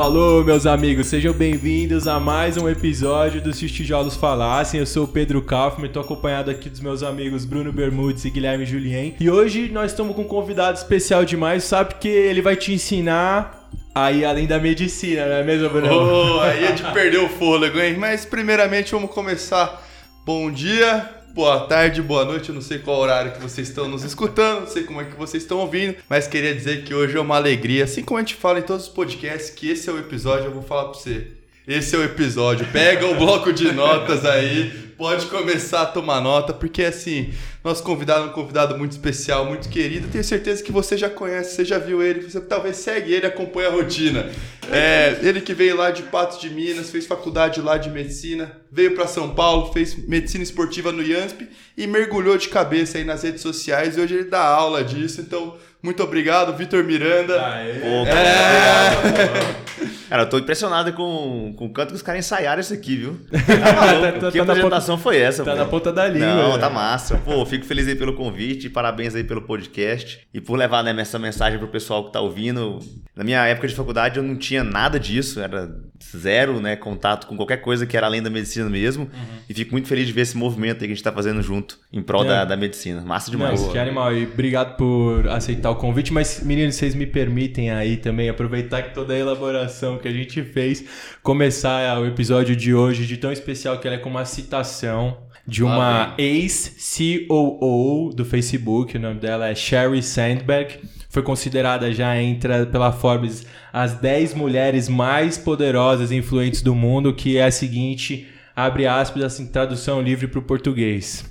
Alô, meus amigos, sejam bem-vindos a mais um episódio do Se os Tijolos Falassem. Eu sou o Pedro Kaufmann, estou acompanhado aqui dos meus amigos Bruno Bermudes e Guilherme Julien. E hoje nós estamos com um convidado especial demais, sabe que ele vai te ensinar aí além da medicina, não é mesmo, Bruno? Oh, aí é de perder o fôlego, hein? Mas primeiramente vamos começar. Bom dia, boa tarde, boa noite. Eu não sei qual horário que vocês estão nos escutando, não sei como é que vocês estão ouvindo, mas queria dizer que hoje é uma alegria, assim como a gente fala em todos os podcasts, que esse é o episódio, eu vou falar pra você. Esse é o episódio. Pega o bloco de notas aí, pode começar a tomar nota, porque assim, nosso convidado é um convidado muito especial, muito querido. Tenho certeza que você já conhece, você já viu ele, você talvez segue ele, acompanha a rotina. É, ele que veio lá de Patos de Minas, fez faculdade lá de medicina, veio para São Paulo, fez medicina esportiva no IANSP e mergulhou de cabeça aí nas redes sociais. E hoje ele dá aula disso, então muito obrigado, Vitor Miranda. Aê. Pô, É. Cara, eu tô impressionado com, com o canto que os caras ensaiaram isso aqui, viu? Tá- tá- que tá apresentação foi essa, Tá pô? na ponta da língua. Não, né? tá massa. Pô, fico feliz aí pelo convite, parabéns aí pelo podcast e por levar né, essa mensagem pro pessoal que tá ouvindo. Na minha época de faculdade eu não tinha nada disso, era zero, né, contato com qualquer coisa que era além da medicina mesmo. E fico muito feliz de ver esse movimento aí que a gente tá fazendo junto em prol É. da, da medicina. Massa demais. Não, que animal. E obrigado por aceitar o convite. Mas, meninos, vocês me permitem aí também aproveitar que toda a elaboração que a gente fez, começar o episódio de hoje de tão especial que ela é com uma citação de uma ex-COO do Facebook. O nome dela é Sherry Sandberg. Foi considerada já entra pela Forbes as 10 mulheres mais poderosas e influentes do mundo, que é a seguinte, abre aspas, assim, tradução livre para o português.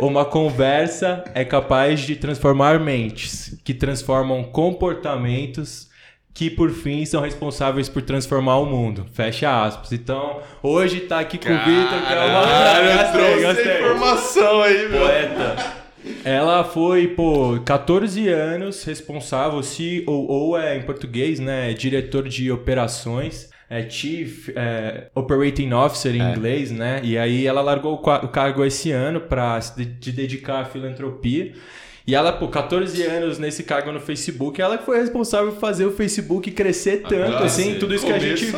Uma conversa é capaz de transformar mentes, que transformam comportamentos, que por fim são responsáveis por transformar o mundo. Fecha aspas. Então, hoje tá aqui com o Vitor, que é uma. Gostei, trouxe gostei. informação aí, meu. Poeta. Ela foi, pô, 14 anos responsável, COO é em português, né? Diretor de operações. É Chief é, Operating Officer em inglês, né? E aí ela largou o, cargo esse ano para se de- de dedicar à filantropia. E ela, pô, 14 anos nesse cargo no Facebook, ela que foi responsável por fazer o Facebook crescer tanto, Ah, assim, sim. tudo isso que a gente.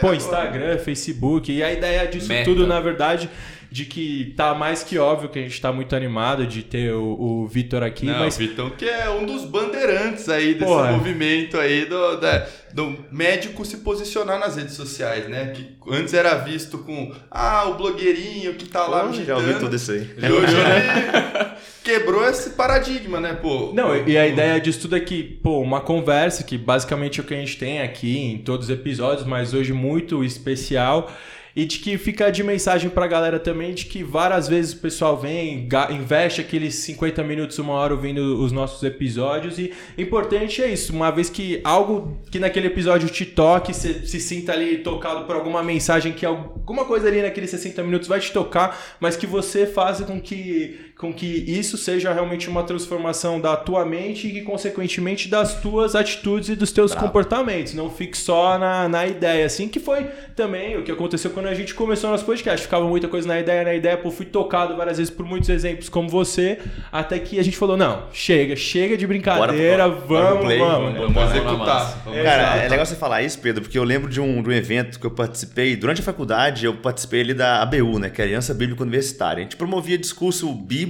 Pô. Instagram, Facebook. E a ideia disso Meta. tudo, na verdade, de que tá mais que óbvio que a gente tá muito animado de ter o, o Vitor aqui, Não, mas. o Vitão que é um dos bandeirantes aí desse Porra. movimento aí do, da- do médico se posicionar nas redes sociais, né? Que antes era visto com, ah, o blogueirinho que tá lá Pô, já ouvi tudo isso aí. E hoje ele quebrou esse paradigma, né, pô? Não, e a ideia disso tudo é que, pô, uma conversa que basicamente é o que a gente tem aqui em todos os episódios, mas hoje muito especial. E de que fica de mensagem pra galera também de que várias vezes o pessoal vem, investe aqueles 50 minutos, uma hora ouvindo os nossos episódios. E importante é isso, uma vez que algo que naquele episódio te toque, você se sinta ali tocado por alguma mensagem que alguma coisa ali naqueles 60 minutos vai te tocar, mas que você faça com que, com que isso seja realmente uma transformação da tua mente e que, consequentemente, das tuas atitudes e dos teus comportamentos. Não fique só na, na ideia, assim, que foi também o que aconteceu quando a gente começou nosso podcast. Ficava muita coisa na ideia, na ideia, pô, fui tocado várias vezes por muitos exemplos como você, até que a gente falou, não, chega, chega de brincadeira, Bora vamos, play, vamos. Vamos na executar. Vamos Cara, é legal você falar isso, Pedro, porque eu lembro de um, de um evento que eu participei durante a faculdade, eu participei ali da ABU, né, que é a Aliança Bíblica Universitária. A gente promovia discurso bíblico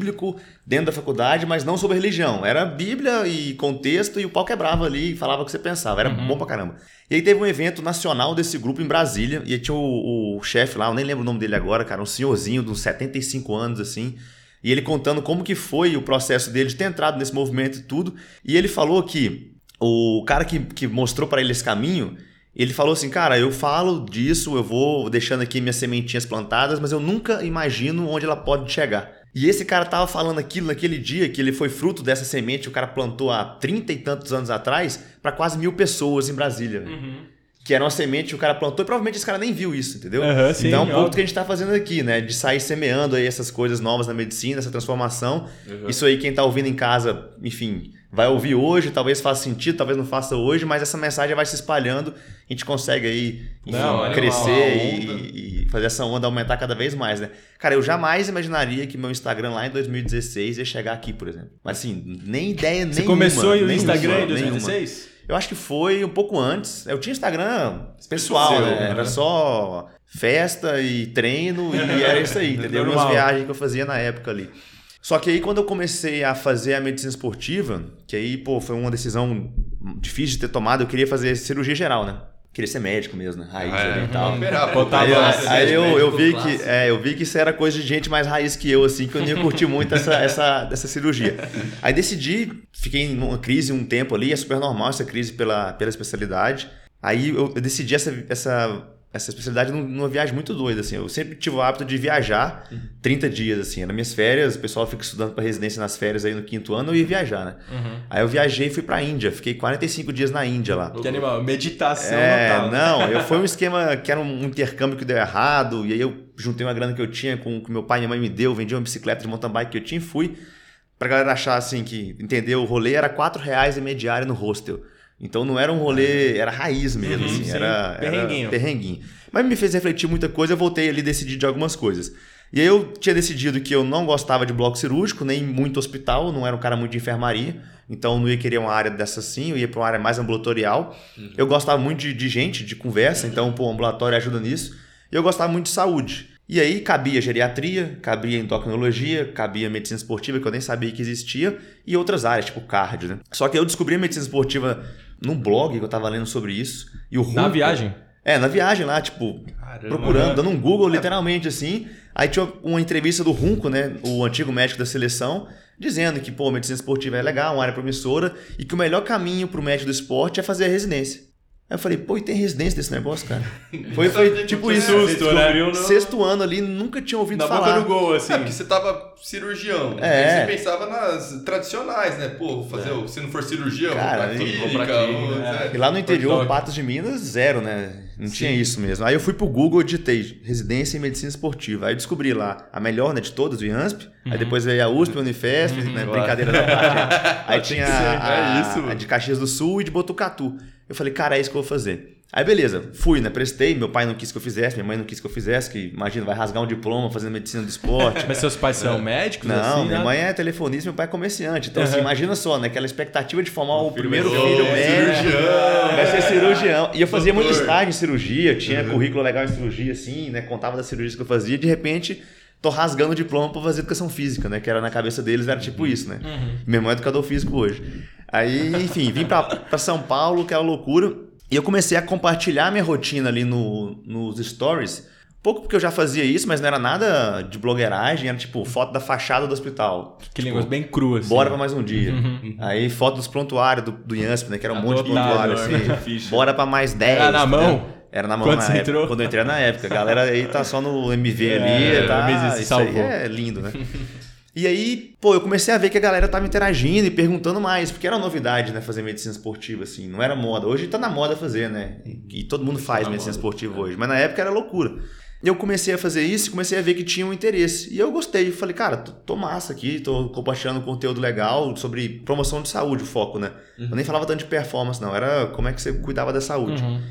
dentro da faculdade, mas não sobre religião. Era Bíblia e contexto e o pau quebrava ali e falava o que você pensava. Era bom pra caramba. E aí teve um evento nacional desse grupo em Brasília, e aí tinha o, o chefe lá, eu nem lembro o nome dele agora, cara, um senhorzinho de uns 75 anos, assim, e ele contando como que foi o processo dele de ter entrado nesse movimento e tudo. E ele falou que o cara que, que mostrou para ele esse caminho, ele falou assim, cara, eu falo disso, eu vou deixando aqui minhas sementinhas plantadas, mas eu nunca imagino onde ela pode chegar. E esse cara tava falando aquilo naquele dia, que ele foi fruto dessa semente, que o cara plantou há 30 e tantos anos atrás, para quase mil pessoas em Brasília. velho. Que era uma semente que o cara plantou e provavelmente esse cara nem viu isso, entendeu? Aham, sim, então é um pouco que a gente tá fazendo aqui, né? De sair semeando aí essas coisas novas na medicina, essa transformação. Isso aí, quem tá ouvindo em casa, enfim, vai ouvir hoje, talvez faça sentido, talvez não faça hoje, mas essa mensagem vai se espalhando, a gente consegue aí enfim, Não, crescer a onda. e, e fazer essa onda aumentar cada vez mais, né? Cara, eu jamais imaginaria que meu Instagram lá em 2016 ia chegar aqui, por exemplo. Mas assim, nem ideia Você nenhuma. começou aí o nenhuma, Instagram em nenhuma. 2016? Eu acho que foi um pouco antes. Eu tinha Instagram pessoal, Seu, né? né? Era só festa e treino e era isso aí, entendeu? Umas viagens que eu fazia na época ali. Só que aí quando eu comecei a fazer a medicina esportiva, que aí, pô, foi uma decisão difícil de ter tomado, eu queria fazer cirurgia geral, né? Queria ser médico mesmo, né? Raiz ali e tal. Operar, Botar Aí, lá, aí eu, eu vi que, é, eu vi que isso era coisa de gente mais raiz que eu, assim, que eu não ia curtir muito essa, essa, essa cirurgia. Aí decidi, fiquei numa crise um tempo ali, é super normal essa crise pela, pela especialidade. Aí eu, eu decidi essa, essa, essa especialidade num- numa viagem muito doida, assim. Eu sempre tive o hábito de viajar 30 dias, assim. Nas minhas férias, o pessoal fica estudando para residência nas férias aí no quinto ano, eu ia viajar, né? Aí eu viajei e fui pra Índia. Fiquei 45 dias na Índia lá. Que animal, meditação É, não, eu foi um esquema que era um intercâmbio que deu errado, e aí eu juntei uma grana que eu tinha com o que meu pai e minha mãe me deu, vendi uma bicicleta de mountain bike que eu tinha e fui. Pra galera achar assim que, entendeu? O rolê era 4 reais a diária no hostel. Então não era um rolê, era raiz mesmo, Uhum, assim, sim. era, era Perrenguinho. perrenguinho. Mas me fez refletir muita coisa, eu voltei ali decidir de algumas coisas. E aí eu tinha decidido que eu não gostava de bloco cirúrgico, nem muito hospital, não era um cara muito de enfermaria, então eu não ia querer uma área dessa assim, eu ia para uma área mais ambulatorial. Eu gostava muito de, de gente, de conversa, então pô, o ambulatório ajuda nisso. E eu gostava muito de saúde. E aí cabia geriatria, cabia endocrinologia, cabia medicina esportiva, que eu nem sabia que existia, e outras áreas, tipo cardio, né? Só que eu descobri a medicina esportiva num blog que eu tava lendo sobre isso. E o Na Runco- viagem? É, na viagem lá, tipo, Caramba. procurando, dando um Google literalmente assim. Aí tinha uma entrevista do Runco, né, o antigo médico da seleção, dizendo que, pô, medicina esportiva é legal, uma área promissora, e que o melhor caminho pro médico do esporte é fazer a residência. Aí eu falei, pô, e tem residência desse negócio, cara? Foi, foi tipo isso. susto, né? Sexto ano ali, nunca tinha ouvido Na falar. boca do gol, assim. É, porque você tava cirurgião. É. Aí você pensava nas tradicionais, né? Pô, vou fazer, o- se não for vou Cara, pra e- clínica. vou pra clínica, vou- é. é. E lá no interior. Patos de Minas, zero, né? Não tinha isso mesmo. Aí eu fui pro Google e digitei residência em medicina esportiva. Aí eu descobri lá a melhor, né, de todas, o IANSP. Aí depois veio a USP, a Unifesp, né, brincadeira da parte. Aí tinha a, é isso, a mano. de Caxias do Sul e de Botucatu. Eu falei, cara, é isso que eu vou fazer. Aí beleza, fui, né, prestei. Meu pai não quis que eu fizesse, minha mãe não quis que eu fizesse, que imagina, vai rasgar um diploma fazendo medicina do esporte. Mas seus pais são médicos? Não, assim, minha né? mãe é telefonista, meu pai é comerciante. Então, assim, imagina só, né? Aquela expectativa de formar o, primeiro vai filho ser médico. cirurgião. Vai ser cirurgião. E eu fazia muito Doutor. estágio em cirurgia, tinha currículo legal em cirurgia, assim, né? Contava das cirurgias que eu fazia. De repente, tô rasgando o diploma pra fazer educação física, né? Que era na cabeça deles, era tipo isso, né? Meu irmão é educador físico hoje. Aí, enfim, vim pra, pra São Paulo, que era loucura. E eu comecei a compartilhar minha rotina ali no, nos stories. Pouco porque eu já fazia isso, mas não era nada de blogueiragem, era tipo foto da fachada do hospital. Que negócio bem cru, assim. Bora pra mais um dia. Aí foto dos prontuários do, do IANSP, né? Que era um monte de prontuário, né? assim. Bora pra mais 10. Era na entendeu? mão? Era na mão Quando na época. entrou? Quando eu entrei na época. A galera aí tá só no MV É, ali, tá? MV se aí salvou. é lindo, né? E aí, pô, eu comecei a ver que a galera tava interagindo e perguntando mais, porque era uma novidade, né, fazer medicina esportiva, assim, não era moda. Hoje tá na moda fazer, né? E todo mundo faz na medicina moda, esportiva hoje, mas na época era loucura. E eu comecei a fazer isso e comecei a ver que tinha um interesse. E eu gostei, falei, cara, tô, tô massa aqui, tô compartilhando conteúdo legal sobre promoção de saúde, o foco, né? Eu nem falava tanto de performance, não, era como é que você cuidava da saúde. Uhum.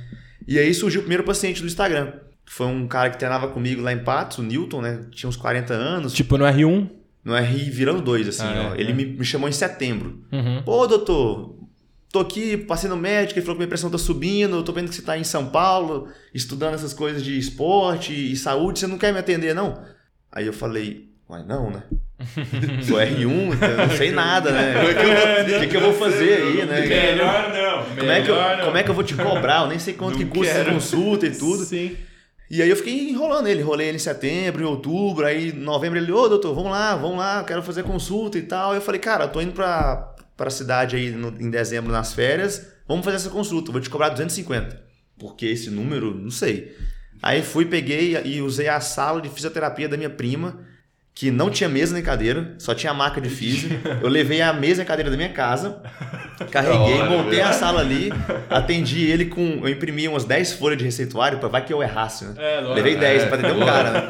E aí surgiu o primeiro paciente do Instagram. Foi um cara que treinava comigo lá em Patos, o Newton, né? Tinha uns 40 anos. Tipo no R1. No RI virando dois, assim, Ah, ó. é, Ele é. Me, me chamou em setembro. Uhum. Pô, doutor, tô aqui, passei no médico, ele falou que minha pressão tá subindo, eu tô vendo que você tá em São Paulo, estudando essas coisas de esporte e saúde, você não quer me atender, não? Aí eu falei, uai, não, né? Sou R1, então eu não sei nada, né? O que, que eu vou fazer aí, né? Melhor não. Como é, que eu, como é que eu vou te cobrar? Eu nem sei quanto Não que custa essa consulta e tudo. Sim. E aí eu fiquei enrolando ele, enrolei ele em setembro, em outubro, aí em novembro ele, ô doutor, vamos lá, vamos lá, quero fazer consulta e tal. Eu falei, cara, eu tô indo pra, pra cidade aí no- em dezembro nas férias, vamos fazer essa consulta, vou te cobrar 250. Porque esse número, não sei. Aí fui, peguei e usei a sala de fisioterapia da minha prima, que não tinha mesa nem cadeira, só tinha a maca de físio. Eu levei a mesa e a cadeira da minha casa, Carreguei, hora, montei a sala ali, atendi ele com. Eu imprimi umas 10 folhas de receituário pra vai que eu errasse, né? É, lógico. Levei 10 pra atender um cara, né?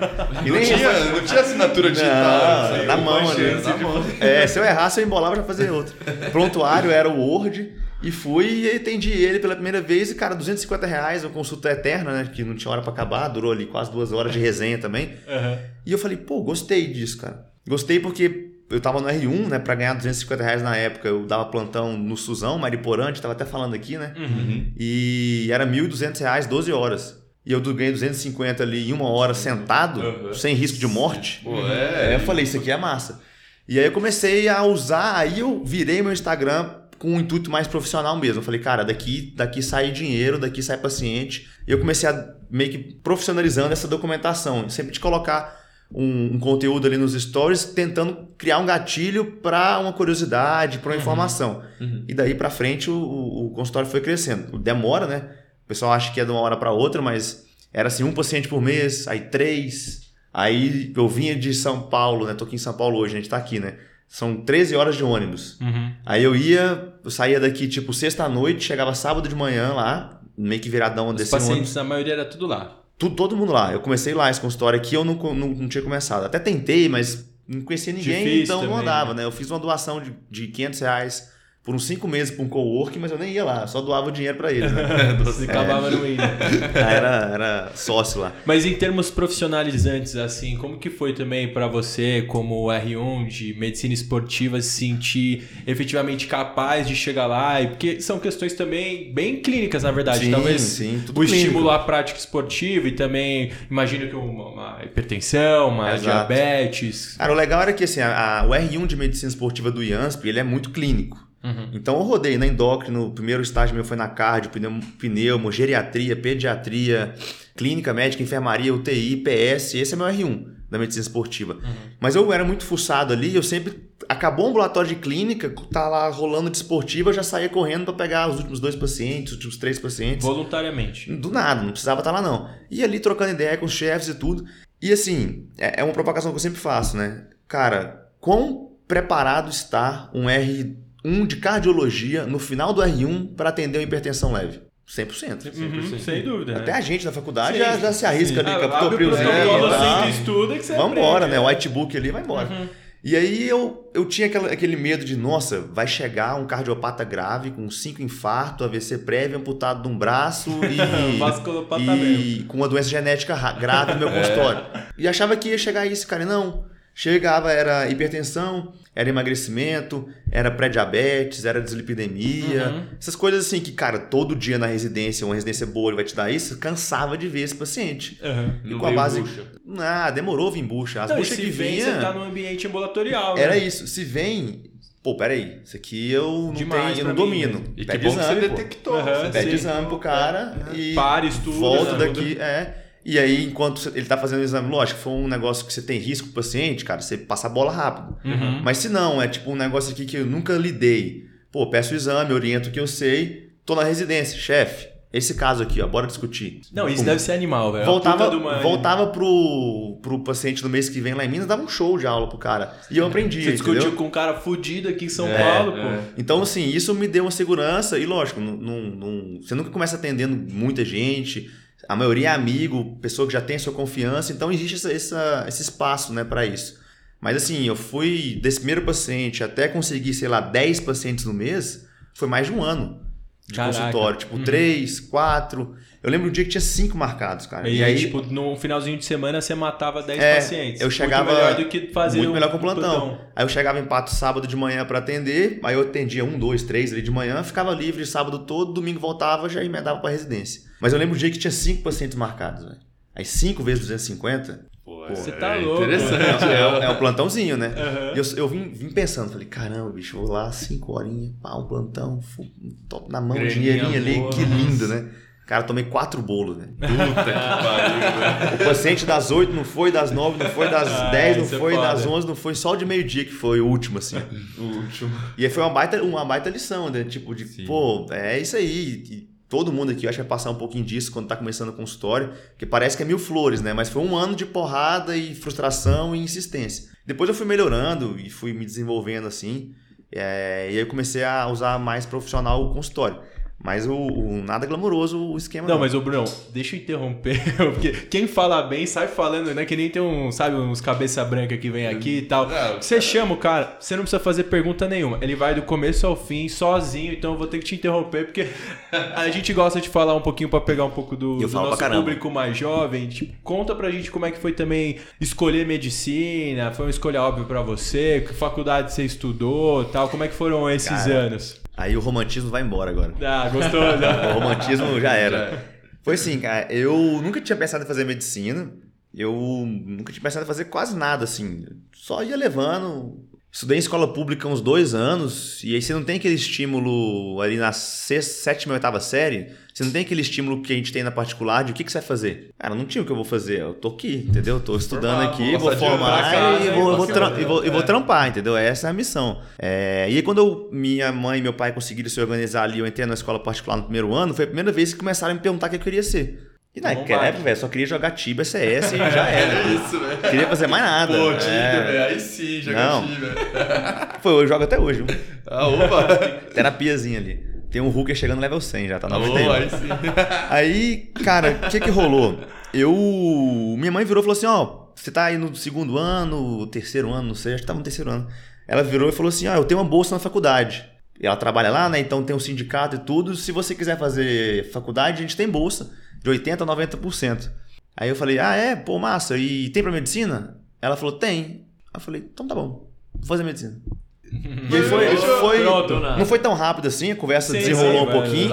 E Não tinha, não tinha assinatura digital. Não, na mão imagina, ali. na mão. É, se eu errasse, eu embolava pra fazer outro. Prontuário era o Word. E fui e atendi ele pela primeira vez. E, cara, 250 reais, uma consulta eterna, né? Que não tinha hora pra acabar. Durou ali quase duas horas de resenha também. Aham. E eu falei, pô, gostei disso, cara. Gostei porque eu tava no R1, né? Pra ganhar 250 reais na época, eu dava plantão no Suzão, Mariporã, a gente tava até falando aqui, né? Uhum. E era 1.200 reais, 12 horas. E eu ganhei 250 ali em uma hora sentado, Uhum. sem risco de morte. Pô, Aí é. eu falei, isso aqui é massa. E aí eu comecei a usar, aí eu virei meu Instagram com um intuito mais profissional mesmo. Eu falei, cara, daqui, daqui sai dinheiro, daqui sai paciente. E eu comecei a meio que profissionalizando essa documentação. Sempre de colocar um, um conteúdo ali nos stories, tentando criar um gatilho para uma curiosidade, para uma informação. Uhum. E daí para frente o, o, o consultório foi crescendo. Demora, né? O pessoal acha que é de uma hora para outra, mas era assim, um paciente por mês, aí três. Aí eu vinha de São Paulo, né? Tô aqui em São Paulo hoje, a gente tá aqui, né? São 13 horas de ônibus. Uhum. Aí eu ia, eu saía daqui tipo sexta-noite, chegava sábado de manhã lá, meio que viradão Os desse ônibus. pacientes, na maioria, era tudo lá. Tudo, todo mundo lá. Eu comecei lá esse consultório aqui, eu não, não, não tinha começado. Até tentei, mas não conhecia ninguém, Difícil então não também, andava, né? Eu fiz uma doação de, de 500 reais por uns 5 meses para um coworking, mas eu nem ia lá, só doava o dinheiro para eles, né? Você acabava não indo. Ah, era, era sócio lá. Mas em termos profissionalizantes, assim, como que foi também pra você, como R1 de medicina esportiva, se sentir efetivamente capaz de chegar lá? E porque são questões também bem clínicas, na verdade. Sim, Talvez sim, tudo o estímulo à prática esportiva e também, imagino que uma, uma hipertensão, uma Exato. diabetes. Cara, o legal era que assim, a, a- o R1 de medicina esportiva do IANSP, ele é muito clínico. Uhum. Então eu rodei na endócrino, o primeiro estágio meu foi na cardio, pneumo, pneumo, geriatria, pediatria, clínica médica, enfermaria, UTI, PS, esse é meu R1 da medicina esportiva. Mas eu era muito fuçado ali, eu sempre acabou o ambulatório de clínica, tá lá rolando de esportiva, eu já saía correndo para pegar os últimos dois pacientes, os últimos três pacientes. Voluntariamente. Do nada, não precisava estar lá não. E ali trocando ideia com os chefes e tudo. E assim, é é uma provocação que eu sempre faço, né? Cara, quão preparado está um R1 de cardiologia no final do R1 para atender uma hipertensão leve? 100%. Uhum, sem dúvida. Até né? a gente da faculdade já, já se arrisca sim. ali, Ah, captou abre o priozinho. protocolo, tá? e estuda que você Vambora, aprende, né? O whitebook ali vai embora. E aí eu, eu tinha aquela- aquele medo de, nossa, vai chegar um cardiopata grave com cinco infartos, AVC prévio, amputado de um braço e, e com uma doença genética ra- grave no meu consultório. E achava que ia chegar isso, cara. E Não. Chegava, era hipertensão, era emagrecimento, era pré-diabetes, era dislipidemia. Uhum. Essas coisas assim que, cara, todo dia na residência, uma residência boa, ele vai te dar isso, cansava de ver esse paciente. Uhum. E Não com a base. bucha. Ah, demorou vir bucha. As Não, e buchas se que vem, vinha. você tá num ambiente ambulatorial, né? Era isso. Se vem. Pô, peraí. Isso aqui eu não, Demais tenho, eu não mim domino. mesmo. E que Pede bom que você exame, pô. detectou. Aham, você Pede Sim. exame pro cara e. Para, estuda, Volta né? daqui. É. E aí, enquanto ele tá fazendo o exame, lógico, foi um negócio que você tem risco pro paciente, cara, você passa a bola rápido. Uhum. Mas se não, é tipo um negócio aqui que eu nunca lidei. Pô, peço o exame, oriento o que eu sei, tô na residência, chefe. Esse caso aqui, ó, bora discutir. Não, isso Pum. deve ser animal, velho. Voltava, A puta de uma- voltava pro, pro paciente no mês que vem lá em Minas, dava um show de aula pro cara. E eu aprendi, Você discutiu entendeu? com um cara fudido aqui em São É, Paulo, pô. é. Então, assim, isso me deu uma segurança. E, lógico, não, não- não- você nunca começa atendendo muita gente. A maioria é amigo, pessoa que já tem a sua confiança. Então, existe essa, essa- esse espaço, né, para isso. Mas, assim, eu fui desse primeiro paciente até conseguir, sei lá, 10 pacientes no mês, foi mais de um ano de Caraca. consultório. Tipo, Uhum. três, quatro. Eu lembro um dia que tinha cinco marcados, cara. E, aí, tipo, no finalzinho de semana você matava 10 É, pacientes. eu chegava Muito melhor do que fazer muito um- melhor com o um plantão. Aí eu chegava em Pato sábado de manhã pra atender, aí eu atendia um, dois, três ali de manhã, ficava livre sábado todo, domingo voltava, já emendava pra residência. Mas eu lembro o dia que tinha cinco pacientes marcados, velho. Aí cinco vezes 250, Pô, Você é tá louco, Interessante. é, é. é um plantãozinho, né? Aham. E Eu, eu vim, vim pensando, falei, caramba, bicho, vou lá, cinco horinhas, pá, um plantão, top na mão, dinheirinho ali, boa, que lindo, né? Cara, tomei quatro bolos, né? Puta que pariu, velho. O paciente das 8 não foi, das 9 não foi, das Ah, 10 não isso é foi, foda. das 11 não foi, só o de meio-dia que foi o último, assim. O último. E aí foi uma baita, uma baita lição, né? Tipo, de, Sim. pô, é isso aí. E todo mundo aqui, vai passar um pouquinho disso quando tá começando o consultório, que parece que é mil flores, né? Mas foi um ano de porrada e frustração e insistência. Depois eu fui melhorando e fui me desenvolvendo assim. É, e aí eu comecei a usar mais profissional o consultório. Mas o, o nada glamouroso o esquema. Não, mas, ô Bruno, deixa eu interromper, porque quem fala bem sai falando, né? Que nem tem um, sabe, uns cabeça branca que vem aqui e tal. Não, Você chama o cara, você não precisa fazer pergunta nenhuma. Ele vai do começo ao fim, sozinho, então eu vou ter que te interromper, porque a gente gosta de falar um pouquinho pra pegar um pouco do, do nosso público mais jovem. Tipo, conta pra gente como é que foi também escolher medicina, foi uma escolha óbvia pra você, que faculdade você estudou tal, como é que foram esses Cara, anos? Aí o romantismo vai embora agora. Ah, gostou, né? O romantismo já era. Foi assim, cara, eu nunca tinha pensado em fazer medicina. Eu nunca tinha pensado em fazer quase nada, assim. Só ia levando. Estudei em escola pública uns dois anos, e aí você não tem aquele estímulo ali na sexta, sétima e oitava série, você não tem aquele estímulo que a gente tem na particular de o que, que você vai fazer. Cara, não tinha o que eu vou fazer, eu tô aqui, entendeu? Tô estudando aqui, vou formar casa, e vou, eu vou, fazer. e vou, e vou É. trampar, entendeu? Essa é a missão. É, e aí quando eu- minha mãe e meu pai conseguiram se organizar ali, eu entrei na escola particular no primeiro ano, foi a primeira vez que começaram a me perguntar o que eu queria ser. E naquela Bombado. época, velho, só queria jogar Tibia, CS e já era. É isso, velho. Queria fazer mais nada. Pô, É. Tibia, velho. Aí sim, joga Não. Tibia. Foi, eu jogo até hoje. viu? Ah, opa. Terapiazinha ali. Tem um Hooker chegando no level 100 já, tá Alô, 91. aí sim. Aí, cara, o que que rolou? Eu. Minha mãe virou e falou assim: ó, você tá aí no segundo ano, terceiro ano, não sei, acho que tava no terceiro ano. Ela virou e falou assim: ó, eu tenho uma bolsa na faculdade. E ela trabalha lá, né? Então tem um sindicato e tudo. Se você quiser fazer faculdade, a gente tem bolsa de 80% a 90%. Aí eu falei: ah, é? Pô, massa. E tem pra medicina? Ela falou: tem. Aí eu falei: então tá bom, vou fazer medicina. E aí foi, foi, Pronto. não foi tão rápido assim, a conversa Sim, desenrolou sim, um pouquinho.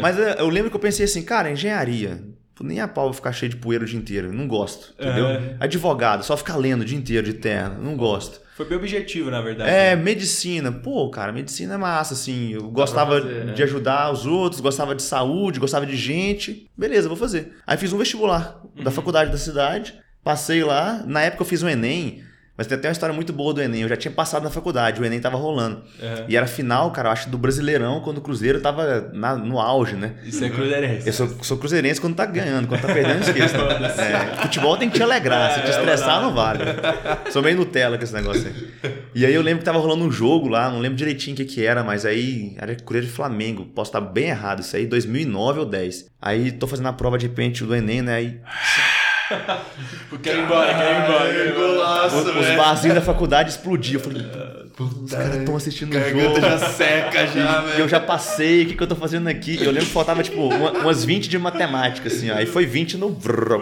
Mas eu lembro que eu pensei assim, cara, engenharia. Nem a pau eu ficar cheio de poeira o dia inteiro. Não gosto, entendeu? Aham. Advogado, só ficar lendo o dia inteiro de terno. Não gosto. Foi bem objetivo, na verdade. É, medicina. Pô, cara, medicina é massa, assim. Eu gostava fazer, né? de ajudar os outros, gostava de saúde, gostava de gente. Beleza, vou fazer. Aí fiz um vestibular Uhum. da faculdade da cidade. Passei lá. Na época eu fiz um Enem. Mas tem até uma história muito boa do Enem. Eu já tinha passado na faculdade, o Enem tava rolando. Aham. E era final, cara, eu acho, do Brasileirão, quando o Cruzeiro tava na- no auge, né? Isso é cruzeirense. Eu sou, sou cruzeirense quando tá ganhando, quando tá perdendo, esqueça. É, futebol tem que te alegrar, se te estressar não vale. Sou meio Nutella com esse negócio aí. E aí eu lembro que tava rolando um jogo lá, não lembro direitinho o que que era, mas aí era Cruzeiro de Flamengo, posso estar bem errado, isso aí 2009 ou 10. Aí tô fazendo a prova de repente do Enem, né, aí Quero ir embora, quero ir embora. quero ir embora. Golaço, os, os barzinhos da faculdade explodiam. Eu falei, os caras estão assistindo o jogo. já seca já, E velho. eu já passei, o que, que eu tô fazendo aqui? Eu lembro que faltava, tipo, uma- umas 20 de matemática, assim, ó. Aí foi 20 no. vrrr.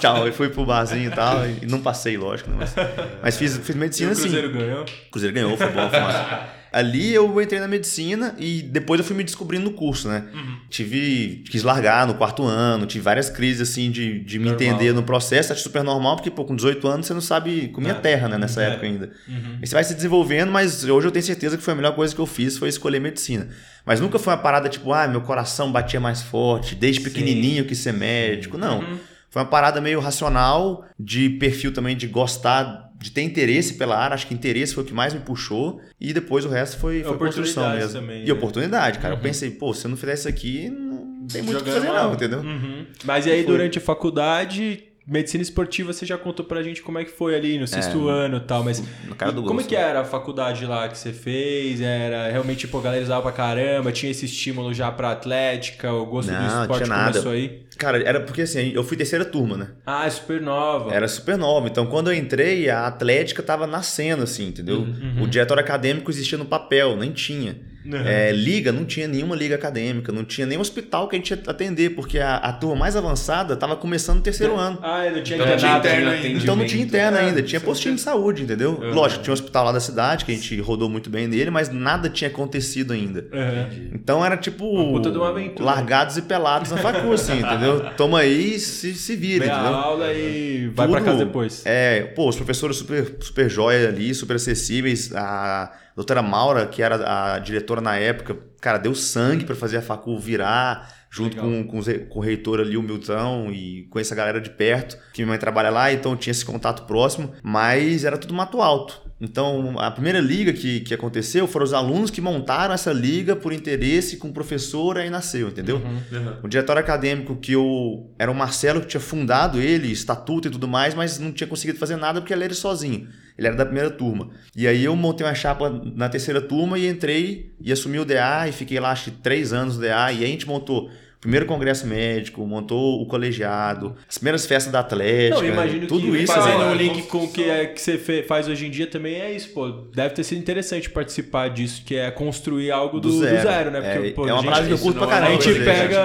Tchau, e fui pro barzinho e tal. E não passei, lógico, né? Mas, mas fiz, fiz E medicina o assim. Cruzeiro ganhou? Cruzeiro ganhou, foi bom, foi massa. Ali eu entrei na medicina e depois eu fui me descobrindo no curso, né? Uhum. Tive. Quis largar no quarto ano, tive várias crises, assim, de, de me Normal, entender no processo. Acho super normal, porque, pô, com 18 anos você não sabe comer a terra, né? Nessa É. época ainda. Uhum. E você vai se desenvolvendo, mas hoje eu tenho certeza que foi a melhor coisa que eu fiz foi escolher medicina. Mas nunca foi uma parada tipo, ah, meu coração batia mais forte, desde Sim. pequenininho eu quis ser médico. Não. Uhum. Foi uma parada meio racional, de perfil também de gostar, de ter interesse pela área. Acho que interesse foi o que mais me puxou. E depois o resto foi, foi construção mesmo. também, e né? oportunidade, cara. Eu pensei, pô, se eu não fizer isso aqui, não tem muito o que fazer mal. não, entendeu? Uhum. Mas e aí, Foi. durante a faculdade, medicina esportiva, você já contou pra gente como é que foi ali no sexto ano e tal, mas do como é que era a faculdade lá que você fez? Era realmente, tipo, a galera usava pra caramba? Tinha esse estímulo já pra atlética? O gosto do Não, esporte tinha nada. começou aí? Cara, era porque assim, eu fui terceira turma, né? Ah, é super nova. Era super nova. Então, quando eu entrei, a Atlética tava nascendo, assim, entendeu? Uhum. O diretório acadêmico existia no papel, nem tinha. Uhum. É, liga, não tinha nenhuma liga acadêmica, não tinha nem hospital que a gente ia atender, porque a, a turma mais avançada tava começando o terceiro ano. Ah, não tinha Então não tinha interno né? ainda. Então não tinha interna É, ainda, tinha postinho de saúde, entendeu? Uhum. Lógico, tinha um hospital lá da cidade, que a gente rodou muito bem nele, mas nada tinha acontecido ainda. Uhum. Então era tipo. Uma puta de uma aventura. Largados e pelados na facu, assim, entendeu? Toma aí e se, se vira, Vem entendeu? aula e vai Tudo- casa depois. É, pô, os professores super, super joia ali, super acessíveis. A doutora Maura, que era a diretora na época, cara, deu sangue pra fazer a facu virar, junto Legal. com, com, o reitor ali, o Milton, e com essa galera de perto, que minha mãe trabalha lá, então tinha esse contato próximo, mas era tudo mato alto. Então, a primeira liga que, que aconteceu foram os alunos que montaram essa liga por interesse com o professor, aí nasceu, entendeu? Uhum. O diretório acadêmico que eu. Era o Marcelo que tinha fundado ele, estatuto e tudo mais, mas não tinha conseguido fazer nada porque ele era sozinho. Ele era da primeira turma. E aí eu montei uma chapa na terceira turma e entrei e assumi o DA e fiquei lá, acho três anos no DA. E aí a gente montou primeiro congresso médico, montou o colegiado, as primeiras festas da Atlética, Não, imagino tudo que isso. fazendo é um link com o que, é, que você fe- faz hoje em dia também é isso, pô. Deve ter sido interessante participar disso, que é construir algo do, do zero. né? Porque, é, pô, é uma parada que eu curto pra não é caramba. a gente fazer. pega.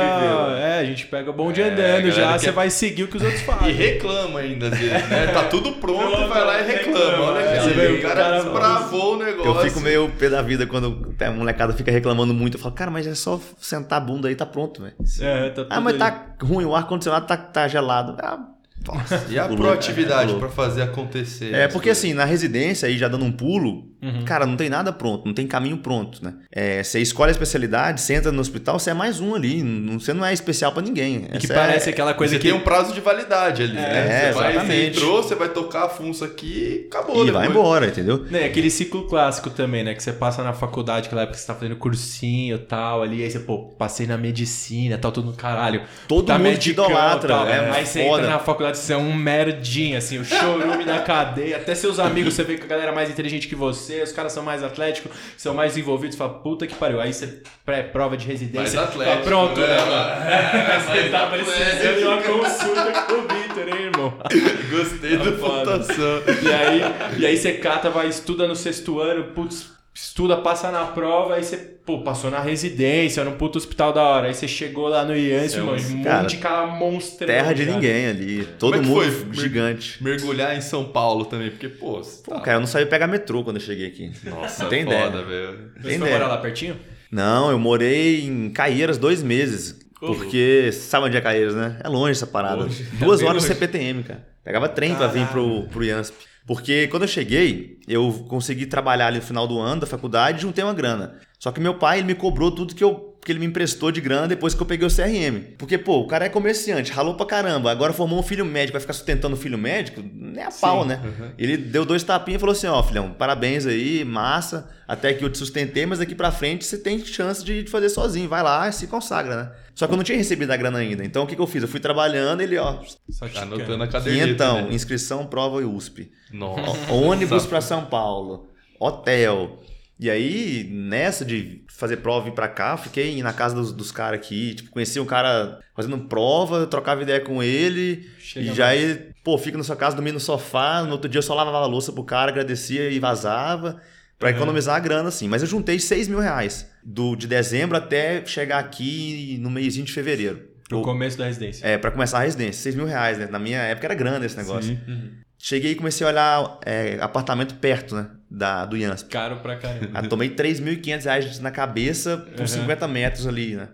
é, a gente pega bonde É, a andando já, quer- você vai seguir o que os outros E fazem. reclama ainda, às vezes, né? Tá tudo pronto, Pronto, vai lá e reclama. reclama, Olha é. aqui, Você vê, o cara- desbravou o negócio. Eu fico meio pé da vida quando a molecada fica reclamando muito. Eu falo, cara, mas é só sentar a bunda aí, tá pronto, velho. É, tá Ah, mas ali. tá ruim, o ar-condicionado tá, tá gelado. Ah, nossa, E a proatividade é, pra fazer acontecer. É, porque coisas. assim, na residência, aí já dando um pulo, Uhum. cara, não tem nada pronto, não tem caminho pronto, né? É, você escolhe a especialidade, você entra no hospital, você é mais um ali, não- você não é especial pra ninguém. E que Essa parece é- aquela coisa Você que. tem um prazo de validade ali, né? É, Você vai, exatamente. Você entrou, você vai tocar a funça aqui e acabou. E depois. vai embora, entendeu? Né, aquele ciclo clássico também, né? Que você passa na faculdade, aquela época que você tá fazendo cursinho e tal, ali, aí você, pô, passei na medicina, tal, tudo no caralho. Todo tá mundo te idolatra, tal. é Aí você foda. entra na faculdade, você é um merdinho, assim, o chorume na cadeia, até seus amigos, você vê que a galera é mais inteligente que você, os caras são mais atléticos, são mais envolvidos, fala, puta que pariu. Aí você pré-prova de residência, Mais atlético, tá pronto, né, né, mano? mano? Você tá precisando de uma consulta com o Victor, hein, irmão? Gostei da Tá foda. pontuação. E aí, e aí você cata, vai, estuda no sexto ano, putz, estuda, passa na prova, aí você, pô, passou na residência, num puto hospital da hora. Aí você chegou lá no IANS, É um- mano, um monte de cara monstrão. Terra de ninguém ali, todo é mundo foi? gigante. Mergulhar em São Paulo também, porque, pô, Pô, tá... cara, eu não sabia pegar metrô quando eu cheguei aqui. Nossa, não tem foda, ideia. velho. Você Tem foi ideia. morar lá pertinho? Não, eu morei em Caieiras dois meses. Ô, Porque, sabe onde é Caieiras, né? É longe essa parada. Longe. Duas É horas longe. CPTM, cara. Pegava trem pra vir Caralho. pro, pro IANSP. Porque quando eu cheguei, eu consegui trabalhar ali no final do ano da faculdade e juntei uma grana. Só que meu pai, ele me cobrou tudo que eu que ele me emprestou de grana depois que eu peguei o CRM. Porque, pô, o cara é comerciante, ralou pra caramba, agora formou um filho médico, vai ficar sustentando o filho médico? Nem a pau, né? Ele deu dois tapinhas e falou assim, ó, filhão, parabéns aí, massa, até que eu te sustentei, mas daqui pra frente você tem chance de fazer sozinho, vai lá e se consagra, né? Só que eu não tinha recebido a grana ainda, então o que, que eu fiz? Eu fui trabalhando, ele, ó, Só te Anotando a caderneta. então, né? inscrição, prova e USP. Nossa. Ônibus pra São Paulo, hotel. E aí, nessa de fazer prova e vir pra cá, fiquei na casa dos, dos caras aqui, tipo, conheci um cara fazendo prova, trocava ideia com ele, Chega e já aí, pô, fica na sua casa, dormir no sofá, no outro dia eu só lavava a louça pro cara, agradecia e vazava, pra Uhum. economizar a grana, assim. Mas eu juntei 6 mil reais, do, de dezembro até chegar aqui no mêsinho de fevereiro. Pro começo da residência. É, pra começar a residência, 6 mil reais, né? Na minha época era grande esse negócio. Sim. Cheguei e comecei a olhar é, apartamento perto, né? Da, do Yansp. Caro pra caramba. Aí tomei 3.500 reais na cabeça por Uhum. 50 metros ali, né?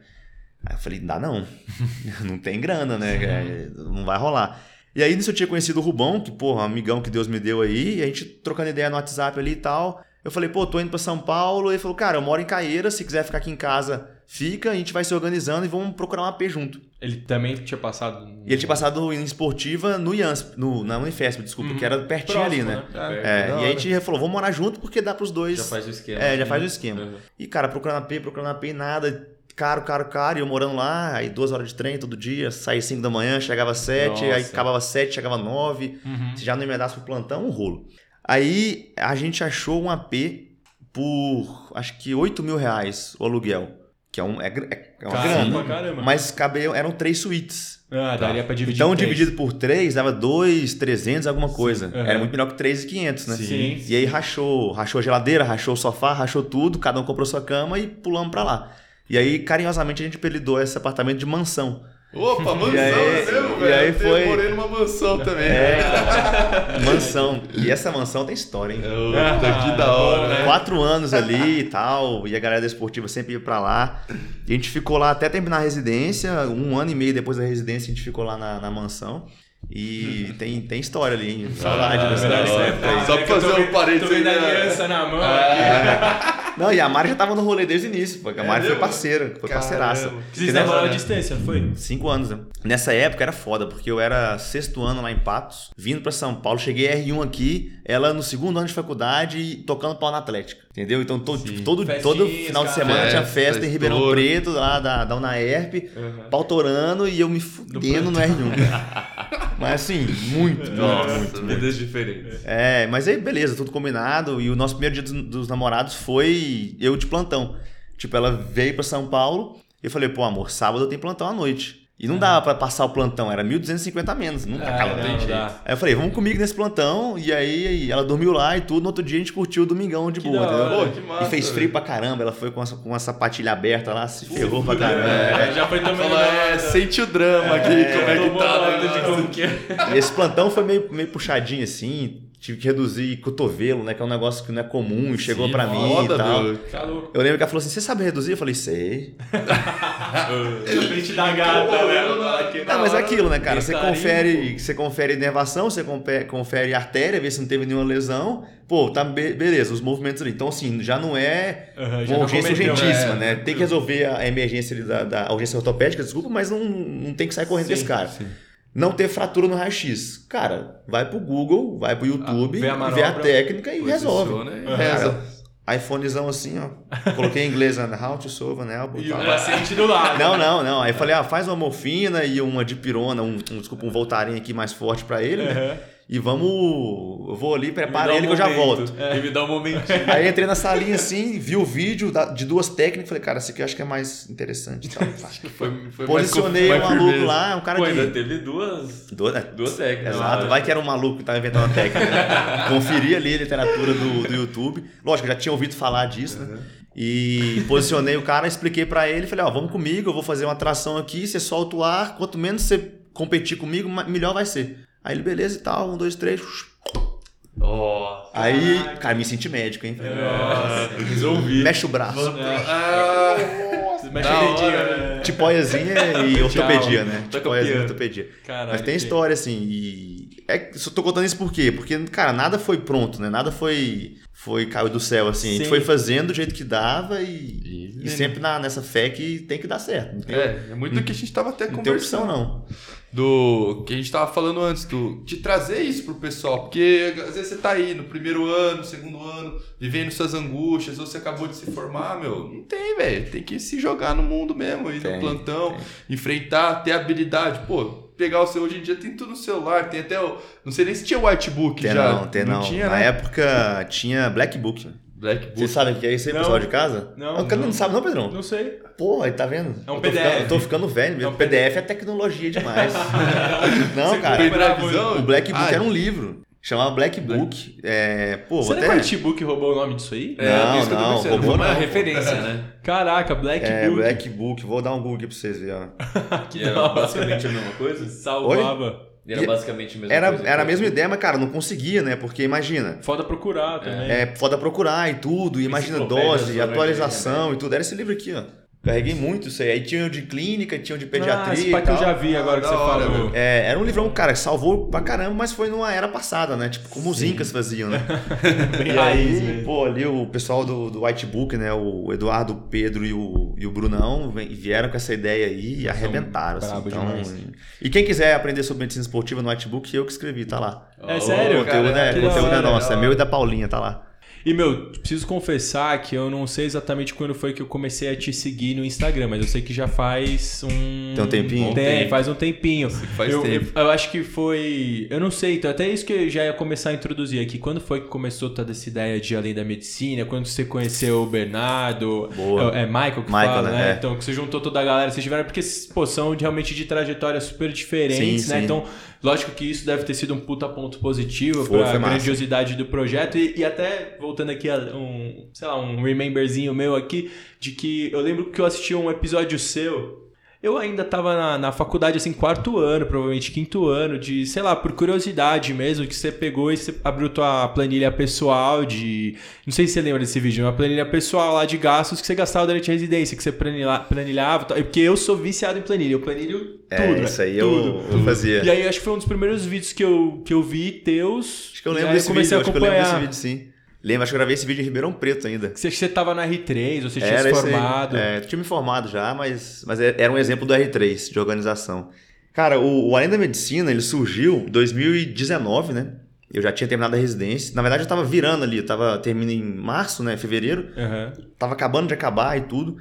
Aí eu falei, dá não. não tem grana, né? É, não vai rolar. E aí nisso eu tinha conhecido o Rubão, que, um amigão que Deus me deu aí, e a gente trocando ideia no WhatsApp ali e tal. Eu falei, pô, tô indo pra São Paulo. Ele falou, cara, eu moro em Caeiras, se quiser ficar aqui em casa, fica, a gente vai se organizando e vamos procurar um AP junto. Ele também tinha passado. E ele tinha passado em esportiva no Yansp, no, na Unifesp, desculpa, que era pertinho ali, né? Próximo, É, da e aí a gente falou, vamos morar junto porque dá pros dois. Já faz o esquema. É, já faz o esquema. Uhum. E, cara, procurando AP, procurando AP, nada. Caro, caro, caro. E eu morando lá, aí duas horas de trem todo dia, saía 5 da manhã, chegava 7, aí acabava 7, chegava 9. Uhum. Se já não emendasse pro plantão, um rolo. Aí a gente achou um AP por acho que 8 mil reais o aluguel. Que é, um, é, gr- é uma Caramba, grana. caramba. Mas cabe, eram três suítes. Ah, daria pra dividir. Então, três. dividido por 3, dava 2,300 alguma coisa. Aham. Era muito melhor que 3,500, né? Sim. E aí rachou, rachou a geladeira, rachou o sofá, rachou tudo, cada um comprou sua cama e pulamos pra lá. E aí, carinhosamente, a gente apelidou esse apartamento de mansão. Opa, mansão, E aí- é mesmo, e velho? aí Eu foi- morei numa mansão também. É, mansão. E essa mansão tem história, hein? Puta, que da hora, né? Quatro anos ali e tal, e a galera da esportiva sempre ia pra lá. E a gente ficou lá até terminar a residência, um ano e meio depois da residência a gente ficou lá na, na mansão. E tem, tem história ali, hein? Saudade Ah, dessa, época aí. Só pra fazer um parênteses Tô vendo a aí, né? aliança na mão aqui. Não, e a Mari já tava no rolê desde o início, porque a É Mari foi mesmo? parceira, foi parceiraça. Caramba. Vocês Entendeu? namoraram à distância, não foi? Cinco anos, né? Nessa época era foda, porque eu era sexto ano lá em Patos, vindo pra São Paulo, cheguei R1 aqui, ela no segundo ano de faculdade e tocando pau na Atlética. Entendeu? Então todo, tipo, todo, Festinhas, todo final de semana tinha Festa, festa em Ribeirão estouro. Preto, lá da, da UNAERP, Uhum. pau torando e eu me fudendo no R1. Mas assim, muito, Nossa, muito, muito. Vidas diferentes. É, mas aí beleza, tudo combinado. E o nosso primeiro dia dos, dos namorados foi eu de plantão. Tipo, ela veio pra São Paulo e eu falei, pô, amor, sábado eu tenho plantão à noite. E não dava pra passar o plantão, era 1.250 a menos. Nunca É, acaba. não, não dá. Aí eu falei, vamos comigo nesse plantão. E aí ela dormiu lá e tudo. No outro dia a gente curtiu o domingão de Que boa, hora. Pô, que massa, e fez velho. frio pra caramba. Ela foi com essa, com uma sapatilha aberta lá, se ferrou pra caramba. É, já foi tomando Fala, é, sente o drama aqui, como é que tá. né? de como que é. E esse plantão foi meio, meio puxadinho assim. Tive que reduzir cotovelo, né? Que é um negócio que não é comum e chegou pra mim e tal. meu. Tá. Eu lembro que ela falou assim: Você sabe reduzir? Eu falei: Sei. Na frente da gata, né? Não, mas é aquilo, né, cara? Você confere, você confere inervação, você confere, artéria, vê se não teve nenhuma lesão. Pô, tá be- beleza, os movimentos ali. Então, assim, já não é Aham, já uma urgência cometeu, urgentíssima, é. né? Tem que resolver a emergência ali da, da urgência ortopédica, desculpa, mas não, não tem que sair correndo Sim, desse cara. Não ter fratura no raio-x. Cara, vai pro Google, vai pro YouTube, Ah, vê a vê a manobra, técnica e resolve. Aham. reza. iPhonezão assim, ó. Coloquei em inglês, né? How to solve an elbow. E o paciente do lado. Não, não, não. Aí eu falei, ah, faz uma morfina e uma dipirona, um, um desculpa, um Voltaren aqui mais forte pra ele, né? E vamos. Eu vou ali, prepara dá um ele que eu já momento. volto. E me dá um momentinho. Aí entrei na salinha assim, vi o vídeo de duas técnicas, falei, cara, esse aqui eu acho que é mais interessante. e tal. Foi, foi Posicionei o mais, mais maluco firmeza. lá, um cara Pô, ainda de. teve duas, Do- é, duas técnicas. Exato, vai que era um maluco que tava inventando uma técnica. né? Conferi ali a literatura do, do YouTube. Lógico, eu já tinha ouvido falar disso, né? E posicionei o cara, expliquei pra ele, falei, ó, vamos comigo, eu vou fazer uma tração aqui, você solta o ar, quanto menos você competir comigo, melhor vai ser. Aí ele, beleza e tal, um, dois, três. Ó. Aí, cara, me senti médico, hein? Nossa, resolvi. Mexe o braço. Ah, Mexe o dedinho, hora, né? Tipóiazinha e ortopedia, né? Tá Tipóiazinha e ortopedia. Caralho, Mas tem que- história, assim, e. É, só tô contando isso por quê? Porque, cara, nada foi pronto, né? Nada foi. Foi caiu do céu, assim. A gente Sim. foi fazendo do jeito que dava e. E- E sempre na, nessa fé que tem que dar certo. Não tem, É, é muito do que a gente tava até não tem opção, conversando. não. Do que a gente tava falando antes, do, de trazer isso pro pessoal, porque às vezes você tá aí no primeiro ano, segundo ano, vivendo suas angústias, ou você acabou de se formar, meu, não tem, velho, tem que se jogar no mundo mesmo, ir Tem, no plantão, enfrentar, ter habilidade, pô, pegar o seu, hoje em dia tem tudo no celular, tem até o, não sei nem se tinha whitebook Tem já, não, tem não. tinha, Na né? época tinha Black Book. né? Black Você Book. sabe o que é isso aí, Não. pessoal de casa? Não, O cara não não. sabe, não, Pedrão? Não sei. Pô, aí tá vendo? É um eu tô PDF. Ficando, eu tô ficando velho mesmo. É um PDF é tecnologia demais. não, Você cara. O Black Book Ah, era um livro. Chamava Black Book. É, pô, Será que até... o Artbook roubou o nome disso aí? É, Não, isso que eu não, roubou uma não. referência, né? Caraca, Black É, Book. Black Book. Vou dar um Google aqui pra vocês verem. ó. Que hora. basicamente a mesma coisa? Salvava. E era basicamente a mesma Era, coisa. era a mesma ideia, mas, cara, não conseguia, né? Porque imagina, Foda procurar também. é foda procurar e tudo, e imagina dose, atualização e tudo. Era esse livro aqui, ó. Carreguei muito isso aí. Aí tinha o de clínica, tinha o de ah, pediatria esse e pai que eu já vi agora que Da você hora, falou. meu. É, era um livrão, cara, que salvou pra caramba, mas foi numa era passada, né? Tipo, como os incas faziam, né? Bem E raiz aí, mesmo. pô, ali o pessoal do, do White Book, né? O Eduardo, o Pedro e o, e o Brunão vieram com essa ideia aí e arrebentaram. Assim, então, demais. e quem quiser aprender sobre medicina esportiva no White Book, eu que escrevi, tá lá. É Oh, sério? O conteúdo, cara, é, que conteúdo é nosso, é meu e da Paulinha, tá lá. E, meu, preciso confessar que eu não sei exatamente quando foi que eu comecei a te seguir no Instagram, mas eu sei que já faz um... Tem um tempinho? Tem, Tempo. faz um tempinho. faz eu, tempo. Eu, eu acho que foi... Eu não sei, então até isso que eu já ia começar a introduzir aqui. Quando foi que começou toda essa ideia de Além da Medicina? Quando você conheceu o Bernardo? Boa. É, é Michael que Michael, fala, né? né? É. Então, que você juntou toda a galera, vocês tiveram... Porque, pô, são realmente de trajetórias super diferentes, Sim, né? sim. Então, lógico que isso deve ter sido um puta ponto positivo foi massa. grandiosidade do projeto e, e até voltando aqui a um, sei lá, um rememberzinho meu aqui de que eu lembro que eu assisti um episódio seu. Eu ainda tava na, na faculdade, assim, quarto ano, provavelmente quinto ano, de, sei lá, por curiosidade mesmo, que você pegou e você abriu tua planilha pessoal de. Não sei se você lembra desse vídeo, uma planilha pessoal lá de gastos que você gastava durante a residência, que você planilha- planilhava. tal. Porque eu sou viciado em planilha, eu planilho tudo. É, velho, isso aí tudo. eu, eu fazia. E aí acho que foi um dos primeiros vídeos que eu, que eu vi teus. Acho que eu lembro desse comecei vídeo, a acho que eu lembro acompanhar. desse vídeo, sim. Lembro, acho que eu gravei esse vídeo em Ribeirão Preto ainda. Você, você tava na R3, você tinha se esse aí. formado. É, tinha me formado já, mas, mas é- era um exemplo do R3, de organização. Cara, o, o Além da Medicina, ele surgiu em 2019, né? Eu já tinha terminado a residência. Na verdade, eu tava virando ali. Eu tava terminando em março, né? Fevereiro. Aham. Tava acabando de acabar e tudo.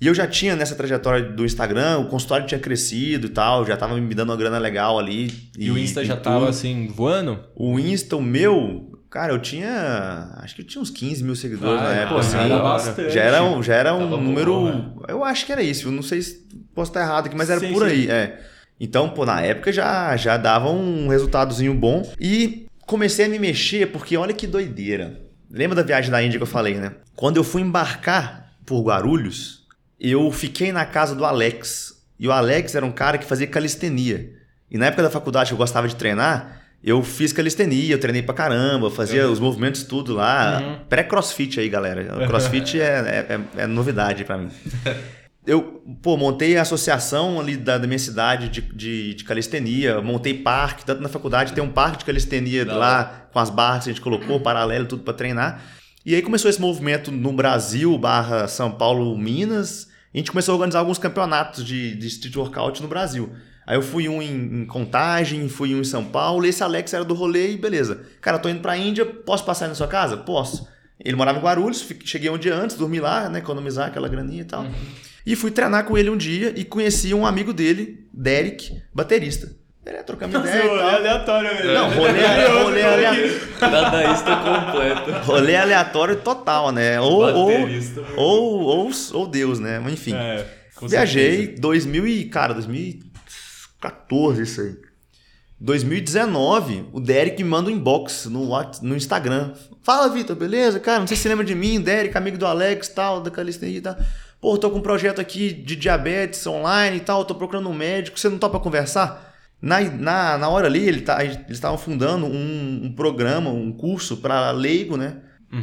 E eu já tinha nessa trajetória do Instagram, o consultório tinha crescido e tal, já tava me dando uma grana legal ali. E, o Insta já tudo. tava assim, voando? O Insta, o meu, cara, eu tinha. Acho que eu tinha uns 15 mil seguidores Ah, na é, época. pô, assim. era bastante. já era, um- já era um Tava bom, número. né? Eu acho que era isso. Eu não sei se posso estar errado aqui, mas era Sim, por sim. aí. É. Então, pô, na época já, já dava um resultadozinho bom. E comecei a me mexer porque olha que doideira. Lembra da viagem da Índia que eu falei, né? Quando eu fui embarcar por Guarulhos, eu fiquei na casa do Alex. E o Alex era um cara que fazia calistenia. E na época da faculdade que eu gostava de treinar, eu fiz calistenia, eu treinei pra caramba, fazia os movimentos tudo lá. Uhum. Pré-crossfit aí, galera. O crossfit é, é, é- é novidade pra mim. Eu, pô, montei a associação ali da, da minha cidade de, de, de calistenia, montei parque, tanto na faculdade tem um parque de calistenia Da lá, com as barras que a gente colocou, paralelo, tudo pra treinar. E aí começou esse movimento no Brasil, barra São Paulo, Minas. A gente começou a organizar alguns campeonatos de, de street workout no Brasil. Aí eu fui um em, em Contagem, fui um em São Paulo, esse Alex era do rolê e beleza. Cara, tô indo pra Índia, posso passar aí na sua casa? Posso. Ele morava em Guarulhos, cheguei um dia antes, dormi lá, né, economizar aquela graninha e tal. E fui treinar com ele um dia e conheci um amigo dele, Derek, baterista. Ele trocando ideia e tal. aleatório mesmo. Não, rolê, rolê, aleatório, Dadaísta completo. rolê aleatório total, né? Ou, ou, Baterista. ou, ou, ou Deus, né? Mas enfim. É, com Viajei certeza. 2000 e, cara, 2014 isso aí. 2019, o Derek me manda um inbox no, Whats- no Instagram. Fala, Vitor, beleza? Cara, não sei se você lembra de mim, Derek, amigo do Alex tal, da calistenia e tal. Pô, tô com um projeto aqui de diabetes online e tal, tô procurando um médico, você não topa conversar? Na, na, na hora ali, ele tá, eles estavam fundando um, um programa, um curso para leigo, né?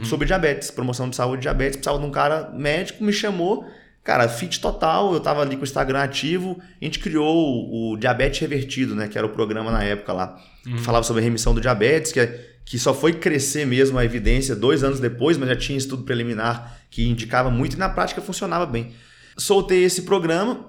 Sobre diabetes, promoção de saúde de diabetes. Precisava de um cara médico, me chamou. Cara, fit total, eu tava ali com o Instagram ativo. A gente criou o, o Diabetes Revertido, né? Que era o programa na época lá. Que falava sobre a remissão do diabetes, que, é- que só foi crescer mesmo a evidência dois anos depois, mas já tinha estudo preliminar que indicava muito e na prática funcionava bem. Soltei esse programa,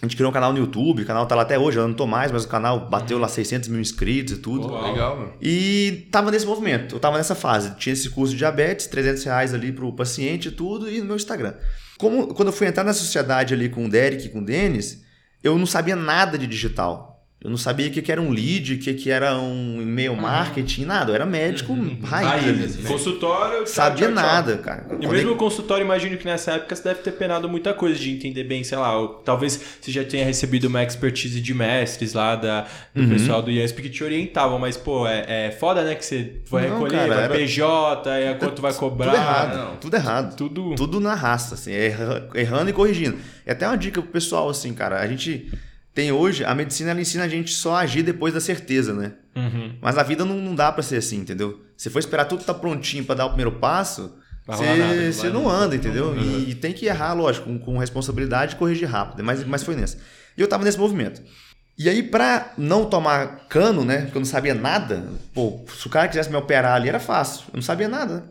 a gente criou um canal no YouTube, o canal tá lá até hoje, eu não tô mais, mas o canal bateu lá 600 mil inscritos e tudo. Legal, mano. E tava nesse movimento, eu tava nessa fase. Tinha esse curso de diabetes, 300 reais ali pro paciente e tudo, e no meu Instagram. Como, quando eu fui entrar na sociedade ali com o Derek e com o Denis, eu não sabia nada de digital. Eu não sabia o que, que era um lead, o que, que era um e-mail marketing, nada. Eu era médico raiz. ali. Raiz, consultório. tchau, Sabia tchau, tchau. nada, cara. E Quando mesmo é- o consultório, imagino que nessa época você deve ter penado muita coisa de entender bem, sei lá, ou talvez você já tenha recebido uma expertise de mestres lá da, do Uhum. pessoal do IASP que te orientavam, mas, pô, é, é foda, né, que você vai Não, recolher, cara, vai era- PJ, aí a quanto vai cobrar. Tudo errado, não. tudo errado. Tudo. Tudo na raça, assim, erra- errando e corrigindo. E até uma dica pro pessoal, assim, cara, a gente tem hoje, a medicina ela ensina a gente só a agir depois da certeza, né? Uhum. Mas a vida não, não dá pra ser assim, entendeu? Se for esperar tudo tá prontinho pra dar o primeiro passo, você não anda, entendeu? E, e tem que errar, lógico, com, com responsabilidade e corrigir rápido. Mas, mas foi nessa. E eu tava nesse movimento. E aí, pra não tomar cano, né? Porque eu não sabia nada, pô, se o cara quisesse me operar ali era fácil. Eu não sabia nada.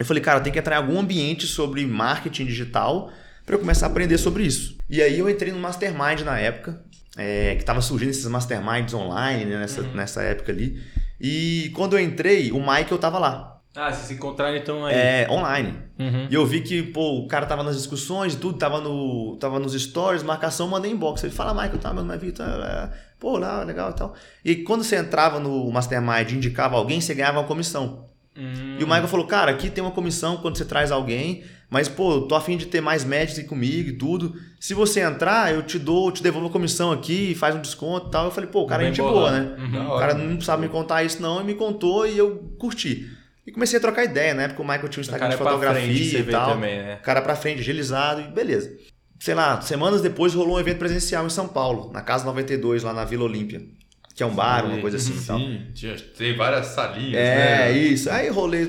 Eu falei, cara, tem que entrar em algum ambiente sobre marketing digital para eu começar a aprender sobre isso. E aí eu entrei no Mastermind na época, é, que tava surgindo esses Masterminds online né, nessa, nessa época ali. E quando eu entrei, o Michael tava lá, Ah, vocês se encontraram então aí. é, online. Uhum. E eu vi que, pô, o cara tava nas discussões tudo, tava, no, tava nos stories, marcação, mandei inbox. Ele fala, Michael, tá, meu nome é Vitor, é, pô, lá, legal e tal. E quando você entrava no Mastermind e indicava alguém, você ganhava uma comissão. Hum. E o Michael falou, cara, aqui tem uma comissão quando você traz alguém, mas, pô, tô afim de ter mais médicos aqui comigo e tudo. Se você entrar, eu te dou, eu te devolvo a comissão aqui, faz um desconto e tal. Eu falei, pô, o cara é gente boa, né? Uhum. O cara não precisava me contar isso não, e me contou e eu curti. E comecei a trocar ideia, né? Porque o Michael tinha um O Instagram de é fotografia frente, você e vê tal. também, né? O cara pra frente, agilizado e beleza. Sei lá, semanas depois rolou um evento presencial em São Paulo, na Casa 92, lá na Vila Olímpia. Que é um bar, uma coisa assim e tal. Sim, tinha- tem várias salinhas, É, né? isso. Aí rolê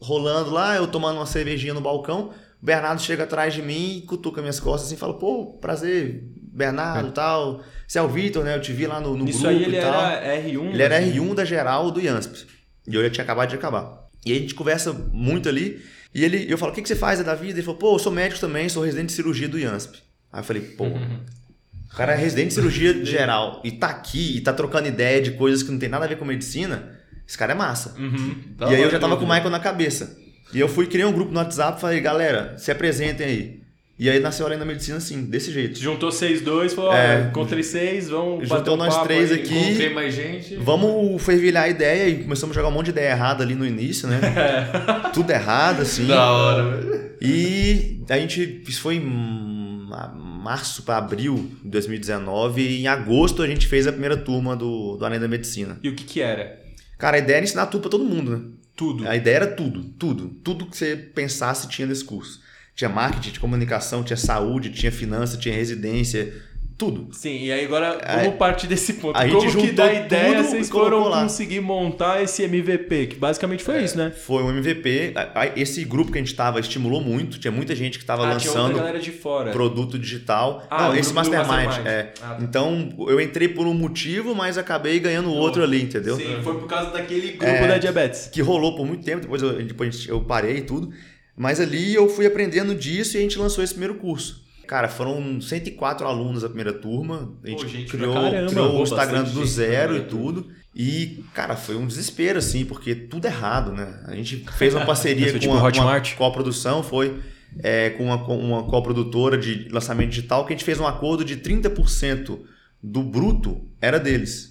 rolando lá, eu tomando uma cervejinha no balcão. O Bernardo chega atrás de mim e cutuca minhas costas assim, fala: pô, prazer, Bernardo e tal. Você é o Vitor, né? Eu te vi lá no, no Isso grupo aí ele e tal. era R1. Ele era assim? R1 da geral do IANSP. E eu já tinha acabado de acabar. E aí a gente conversa muito ali. E ele, eu falo, o que, que você faz da vida? Ele falou, pô, eu sou médico também, sou residente de cirurgia do IANSP. Aí eu falei, pô, o cara é residente de cirurgia geral e tá aqui e tá trocando ideia de coisas que não tem nada a ver com medicina, esse cara é massa. Uhum. Da e aí eu já tava com o. Michael na cabeça. E eu fui criar um grupo no WhatsApp e falei, galera, se apresentem aí. E aí nasceu a Além da Medicina assim, desse jeito. Juntou vocês dois, falou, É. ó, encontrei seis, vamos Juntou um nós papo três aí. aqui. Encontrei mais gente. Vamos fervilhar a ideia e começamos a jogar um monte de ideia errada ali no início, né? Tudo errado, assim. Da hora, velho. E a gente. Isso foi em ma- março para abril de 2019. E em agosto a gente fez a primeira turma do, do Além da Medicina. E o que que era? Cara, a ideia era ensinar tudo para todo mundo, né? Tudo. A ideia era tudo, tudo. Tudo que você pensasse tinha nesse curso. Tinha marketing, tinha comunicação, tinha saúde, tinha finança, tinha residência, tudo. Sim, e aí agora vamos partir desse ponto. a gente Como que da ideia tudo vocês foram lá. conseguir montar esse MVP? Que basicamente foi isso, né? Foi um MVP. Esse grupo que a gente tava estimulou muito. Tinha muita gente que estava Ah, lançando galera de fora. produto digital. Ah, Não, esse Mastermind. Mastermind. É. Ah, tá. Então, eu entrei por um motivo, mas acabei ganhando outro ali, entendeu? Sim, foi por causa daquele grupo É. da diabetes. Que rolou por muito tempo, depois eu, depois eu parei e tudo. Mas ali eu fui aprendendo disso e a gente lançou esse primeiro curso. Cara, foram 104 alunos a primeira turma. A gente, Pô, gente criou, caramba. criou o Instagram do zero e tudo. E, cara, foi um desespero, assim, porque tudo errado, né? A gente fez uma parceria com tipo uma, uma coprodução, foi é, com uma, com uma coprodutora de lançamento digital, que a gente fez um acordo de 30% do bruto era deles.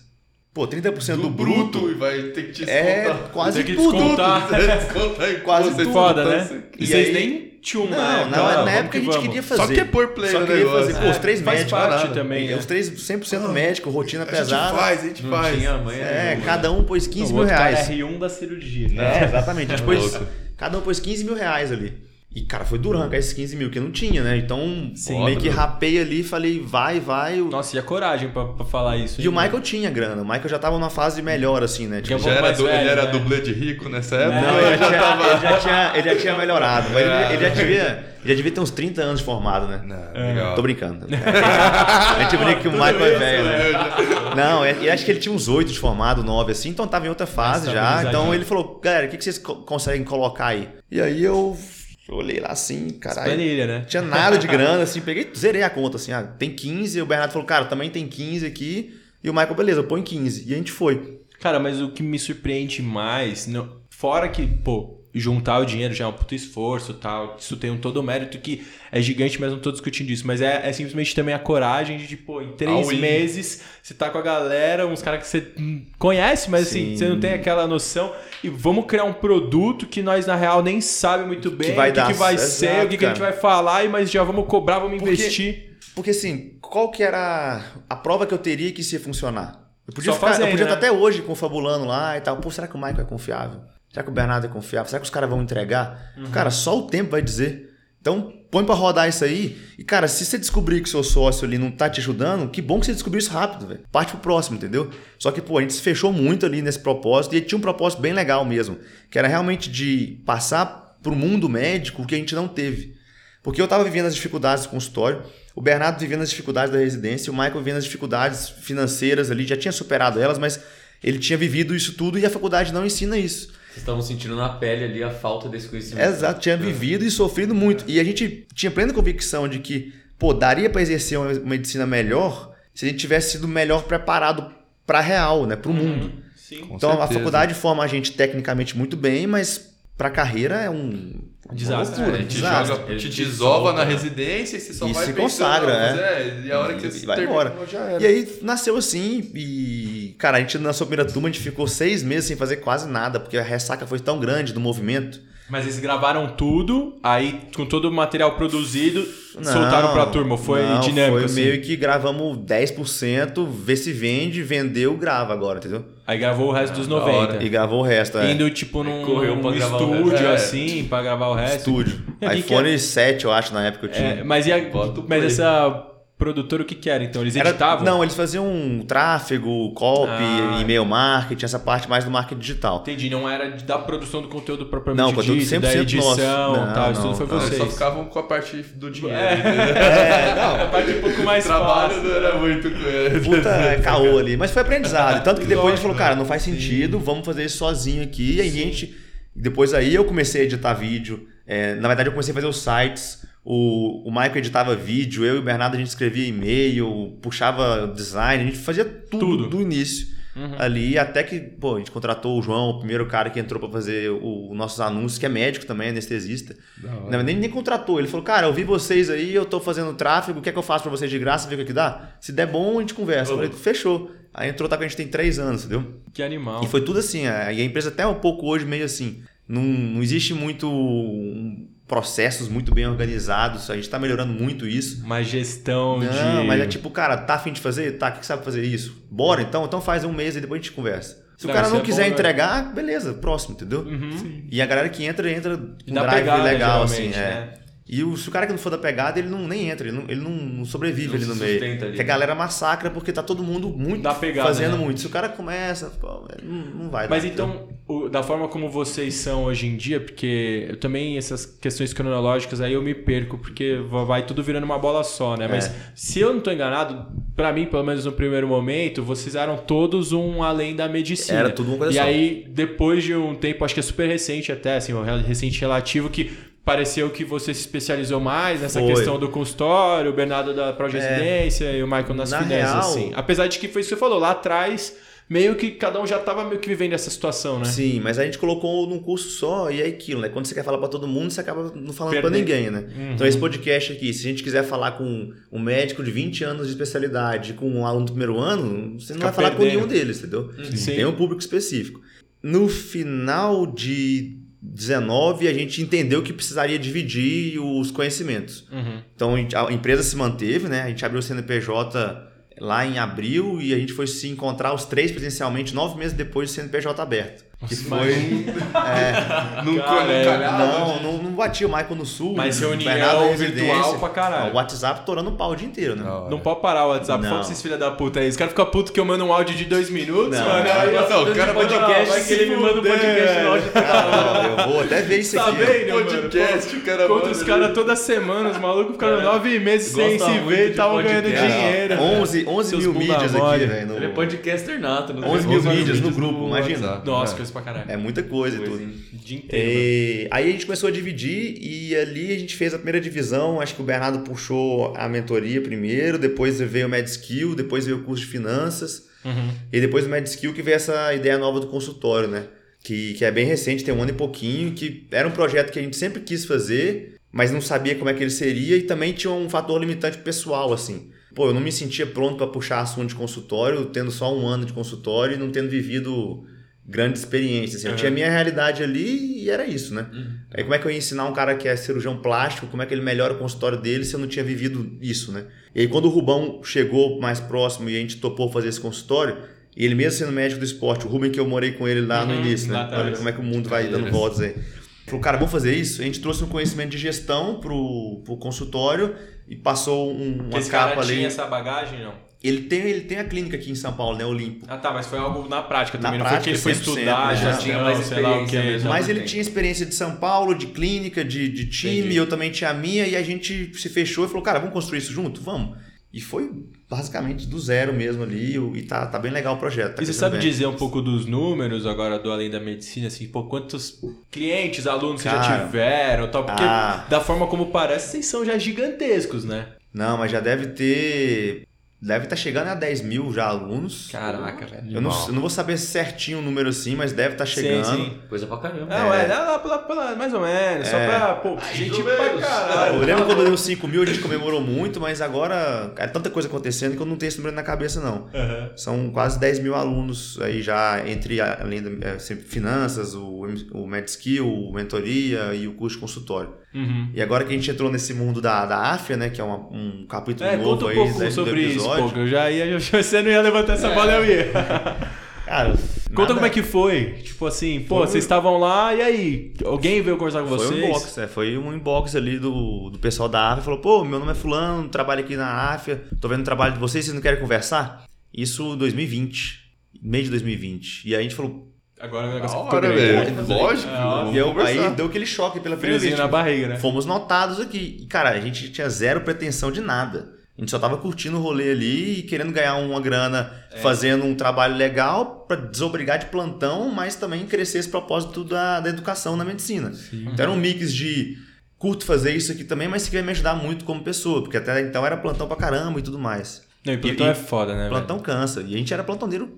Pô, 30% do, Do bruto, bruto e vai ter que te é descontar. quase Tem que tudo. descontar. Né? Descontar Quase tudo. Foda, né? assim. E, E vocês aí- nem tinham Não, na época. não, ah, na vamos época a gente vamos. queria fazer. Só que é por play Só o queria negócio. fazer. Pô, os três faz médicos. parte também, É, né? Os três 100% médico, rotina A gente pesada. faz, a gente Não faz. tinha mãe É, nenhuma. cada um pôs 15 o mil reais. é R1 da cirurgia, né? É, exatamente. A gente pôs, cada um pôs 15 mil reais ali. E, cara, foi duro arrancar esses 15 mil, que não tinha, né? Então, Sim. meio que rapei ali, falei, vai, vai. Nossa, e a coragem pra, pra falar isso? E hein, o Michael tinha grana. O Michael já tava numa fase melhor, assim, né? É Tipo, Já era du- velho, ele era né? dublê de rico nessa época? Não, ele já, tava- ele já tinha, ele já tinha melhorado. Mas ele, ele já Ah. devia, ele já devia ter uns 30 anos de formado, né? Não, legal. Tô brincando. A gente brinca que o Michael é velho, né? Já- Não, é- eu acho que ele tinha uns 8 de formado, 9 assim, então tava em outra fase já. Então ele falou, galera, o que, que vocês co- conseguem colocar aí? E aí eu olhei lá assim, caralho. Planilha, né? Não tinha nada de grana, assim, peguei, zerei a conta, assim, ah, tem 15, e o Bernardo falou, cara, também tem 15 aqui, e o Michael, beleza, põe 15. E a gente foi. Cara, mas o que me surpreende mais, não- fora que, pô, juntar o dinheiro já é um puto esforço tal, isso tem um todo o mérito que é gigante, mas não tô discutindo isso, mas é, é simplesmente também a coragem de, pô, em três All in. meses você tá com a galera, uns caras que você conhece, mas assim, Sim. você não tem aquela noção, e vamos criar um produto que nós na real nem sabe muito bem vai o que, que vai exato, ser, o que, que a gente vai falar, e mas já vamos cobrar, vamos Porque- investir. Porque assim, qual que era a prova que eu teria que isso ia funcionar? Eu podia, Só ficar, fazendo, eu podia né? estar até hoje confabulando lá e tal. Pô, será que o Michael é confiável? Será que o Bernardo é confiável? Será que os caras vão entregar? Uhum. Cara, só o tempo vai dizer. Então, põe pra rodar isso aí. E, cara, se você descobrir que seu sócio ali não tá te ajudando, que bom que você descobriu isso rápido, velho. Parte pro próximo, entendeu? Só que, pô, a gente se fechou muito ali nesse propósito e tinha um propósito bem legal mesmo. Que era realmente de passar pro mundo médico o que a gente não teve. Porque eu tava vivendo as dificuldades do consultório, o Bernardo vivendo as dificuldades da residência, o Michael vivendo as dificuldades financeiras ali, já tinha superado elas, mas ele tinha vivido isso tudo e a faculdade não ensina isso. Vocês estavam sentindo na pele ali a falta desse conhecimento. Exato, tinha vivido e sofrido muito. E a gente tinha plena convicção de que, pô, daria para exercer uma medicina melhor se a gente tivesse sido melhor preparado para real, né, para o mundo. Sim. Com Então a faculdade forma a gente tecnicamente muito bem, mas para carreira é um Desastre. loucura, É, te desastre. joga, Ele te te desova na né? residência e você só E vai se consagra, mas é. E a hora que E você vai termina, embora. já era. E aí nasceu assim e, cara, a gente na sua primeira turma a gente ficou seis meses sem fazer quase nada, porque a ressaca foi tão grande do movimento. Mas eles gravaram tudo, aí com todo o material produzido, Não, soltaram pra turma. Foi não, dinâmico, Foi assim. meio que gravamos 10%, vê se vende, vendeu, grava agora, entendeu? Aí gravou o resto dos da hora. 90. E gravou o resto, é. Indo, tipo, num, estúdio, resto. É. assim, pra gravar o resto. Estúdio. E aqui que iPhone 7, eu acho, na época eu tinha. É, mas e a, mas essa produtora, o que que era, então? Eles Era- editavam? não, eles faziam um tráfego, copy, Ah. e-mail marketing, essa parte mais do marketing digital. Entendi, não era da produção do conteúdo propriamente Não, conteúdo dito, da 100% edição nosso. Não, tal, isso não, tudo foi não, vocês. só ficavam com a parte do dinheiro. É. entendeu? É, não. A parte um pouco mais o trabalho fácil. não era muito coisa. Puta é, caô ali. Mas foi aprendizado. Tanto que depois a gente Lógico, falou, cara, não faz sentido, vamos fazer isso sozinho aqui. E aí a gente. Depois aí eu comecei a editar vídeo. É, na verdade, eu comecei a fazer os sites. O, o Michael editava vídeo, eu e o Bernardo a gente escrevia e-mail, puxava design, a gente fazia tudo, Tudo. do início. ali, até que, pô, a gente contratou o João, o primeiro cara que entrou pra fazer o, os nossos anúncios, que é médico também, anestesista. Não, nem, nem contratou, ele falou, cara, eu vi vocês aí, eu tô fazendo tráfego, o que é que eu faço pra vocês de graça, ver o que, é que dá? Se der bom, a gente conversa. Eu falei, fechou. Aí entrou, tá com a gente tem três anos, entendeu? Que animal. E foi tudo assim, a, e a empresa até um pouco hoje meio assim, não, não existe muito um, processos muito bem organizados, a gente tá melhorando muito isso. Uma gestão Não, de... mas é tipo, cara, tá afim de fazer? Tá, o que sabe fazer isso? Bora então, então faz um mês e depois a gente conversa. Se Não, o cara não é quiser bom, né? entregar, beleza, próximo, entendeu? Uhum. E a galera que entra, entra com drive pegada, legal, assim, é. Né? E o, se o cara que não for da pegada, ele não nem entra, ele não, ele não, sobrevive Não ali no meio. ali, Porque a né? galera massacra porque tá todo mundo muito Da pegada, fazendo né? muito. Se o cara começa, pô, não, não vai Mas dar, entendeu? então, o- da forma como vocês são hoje em dia, porque eu também, essas questões cronológicas aí eu me perco, porque va- vai tudo virando uma bola só, né? Mas É. se eu não tô enganado, pra mim, pelo menos no primeiro momento, vocês eram todos um além da medicina. Era tudo uma coisa E só. aí, depois de um tempo, acho que é super recente até, assim, um recente relativo, que pareceu que você se especializou mais nessa Foi. questão do consultório, o Bernardo da Progesidência e o Michael nas Na finanças, real- assim. Apesar de que foi isso que você falou, lá atrás, meio que cada um já tava meio que vivendo essa situação, né? Sim, mas a gente colocou num curso só e é aquilo, né? Quando você quer falar pra todo mundo, você acaba não falando Perder. ninguém, né? Uhum. Então esse podcast aqui, se a gente quiser falar com um médico de 20 anos de especialidade, com um aluno do primeiro ano, você não Fica vai falar com perdendo. nenhum deles, entendeu? Sim. Tem um público específico. No final de 19, a gente entendeu que precisaria dividir os conhecimentos. Uhum. Então a empresa se manteve, né? A gente abriu o CNPJ lá em abril e a gente foi se encontrar os três presencialmente nove meses depois do CNPJ aberto. Que foi. É, Não, não Cara, calhava. não, não, não batia o Michael no sul. Mas o reunião Bernardo virtual pra caralho. O WhatsApp torando o pau o dia inteiro, né? Não pode parar o WhatsApp. Não. Fala pra esses filha da puta aí. Os caras ficam putos que eu mando um áudio de dois minutos, Não. mano. Aí, Não, ó, o cara podcast, vai que ele me manda um podcast no áudio. Ah, eu vou até ver isso Tá aqui. ó. vendo, mano? Podcast, o cara Contra os caras toda semana, os malucos ficaram Cara, nove meses sem se ver e estavam ganhando dinheiro. É, velho. 11, 11 Seus mil mídias aqui, velho. Ele é podcaster nato. não 11 tem mil mídias no grupo, imagina. Nossa, É. coisa pra caralho. É muita coisa e tudo. Coisinha. O dia inteiro. mano. É, aí a gente começou a dividir e ali a gente fez a primeira divisão. Acho que o Bernardo puxou a mentoria primeiro, depois veio o MedSkill, depois veio o curso de finanças Uhum. e depois o MedSkill que veio essa ideia nova do consultório, né? Que, que é bem recente, tem um ano e pouquinho, que era um projeto que a gente sempre quis fazer, mas não sabia como é que ele seria e também tinha um fator limitante pessoal, assim. Pô, eu não me sentia pronto para puxar assunto de consultório, tendo só um ano de consultório e não tendo vivido grande experiência. Assim. Eu Uhum. tinha a minha realidade ali e era isso, né? Aí como é que eu ia ensinar um cara que é cirurgião plástico, como é que ele melhora o consultório dele se eu não tinha vivido isso, né? E aí quando o Rubão chegou mais próximo e a gente topou fazer esse consultório, e ele mesmo sendo médico do esporte, o Ruben que eu morei com ele lá no Uhum, início, lá né? Olha como é que o mundo vai dando Cadeiras. voltas aí. Falou, cara, vamos fazer isso? A gente trouxe um conhecimento de gestão pro, pro consultório e passou um, uma esse cara capa ali. tinha essa bagagem, não? Ele, tem, ele tem a clínica aqui em São Paulo, né? Olimpo. Ah, tá, mas foi algo na prática Na também. não foi que ele foi prática, 100%, estudar, né? já tinha mais sei lá o experiência quê. mesmo. Mas não ele tem. tinha experiência de São Paulo, de clínica, de, de time, Entendi. eu também tinha a minha, e a gente se fechou e falou, cara, vamos construir isso junto? Vamos. E foi basicamente do zero mesmo ali, e tá, tá bem legal o projeto. tá E você sabe bem. dizer um pouco dos números agora do Além da Medicina, assim, pô, quantos clientes, alunos você já Cara, tiveram tal? Porque ah. da forma como parece, vocês são já gigantescos, né? Não, mas já deve ter... Deve estar chegando a 10 mil já alunos. Caraca, velho. Eu não, eu não vou saber certinho o número assim, mas deve estar chegando. Sim, sim. Coisa pra caramba. É, ué, lá, lá, lá, mais ou menos, só É. pra, pô, gente pra caralho. Eu lembro quando deu 5 mil, a gente comemorou muito, mas agora é tanta coisa acontecendo que eu não tenho esse número na cabeça, não. Aham. São quase 10 mil alunos aí já entre a- além da é, sempre finanças, o, o MedSkill, o mentoria e o curso de consultório. Uhum. E agora que a gente entrou nesse mundo da, da AFIA, né, que é uma- um capítulo É, novo conta um aí pouco sobre isso, que eu já ia, você não ia levantar essa bola, eu ia. Cara, Conta nada- como é que foi. Tipo assim, pô, Foi- vocês estavam lá e aí? Alguém veio conversar com Foi vocês? um inbox, é, foi um inbox ali do, do pessoal da AFIA, falou, pô, meu nome é fulano, trabalho aqui na AFIA, tô vendo o trabalho de vocês, vocês não querem conversar? Isso em 2020, meio de 2020. E aí a gente falou, Agora o negócio ficou hora, velho. Lógico. É, e eu, aí deu aquele choque pela primeira vez. Friozinho na tipo, barriga, né? Fomos notados aqui. E, cara, a gente tinha zero pretensão de nada. A gente só tava curtindo o rolê ali e querendo ganhar uma grana É. fazendo um trabalho legal pra desobrigar de plantão, mas também crescer esse propósito da, da educação na medicina. Então era um mix de curto fazer isso aqui também, mas isso aqui vai me ajudar muito como pessoa, porque até então era plantão pra caramba e tudo mais. Não, e plantão E- é foda, né? Plantão cansa. E a gente era plantoneiro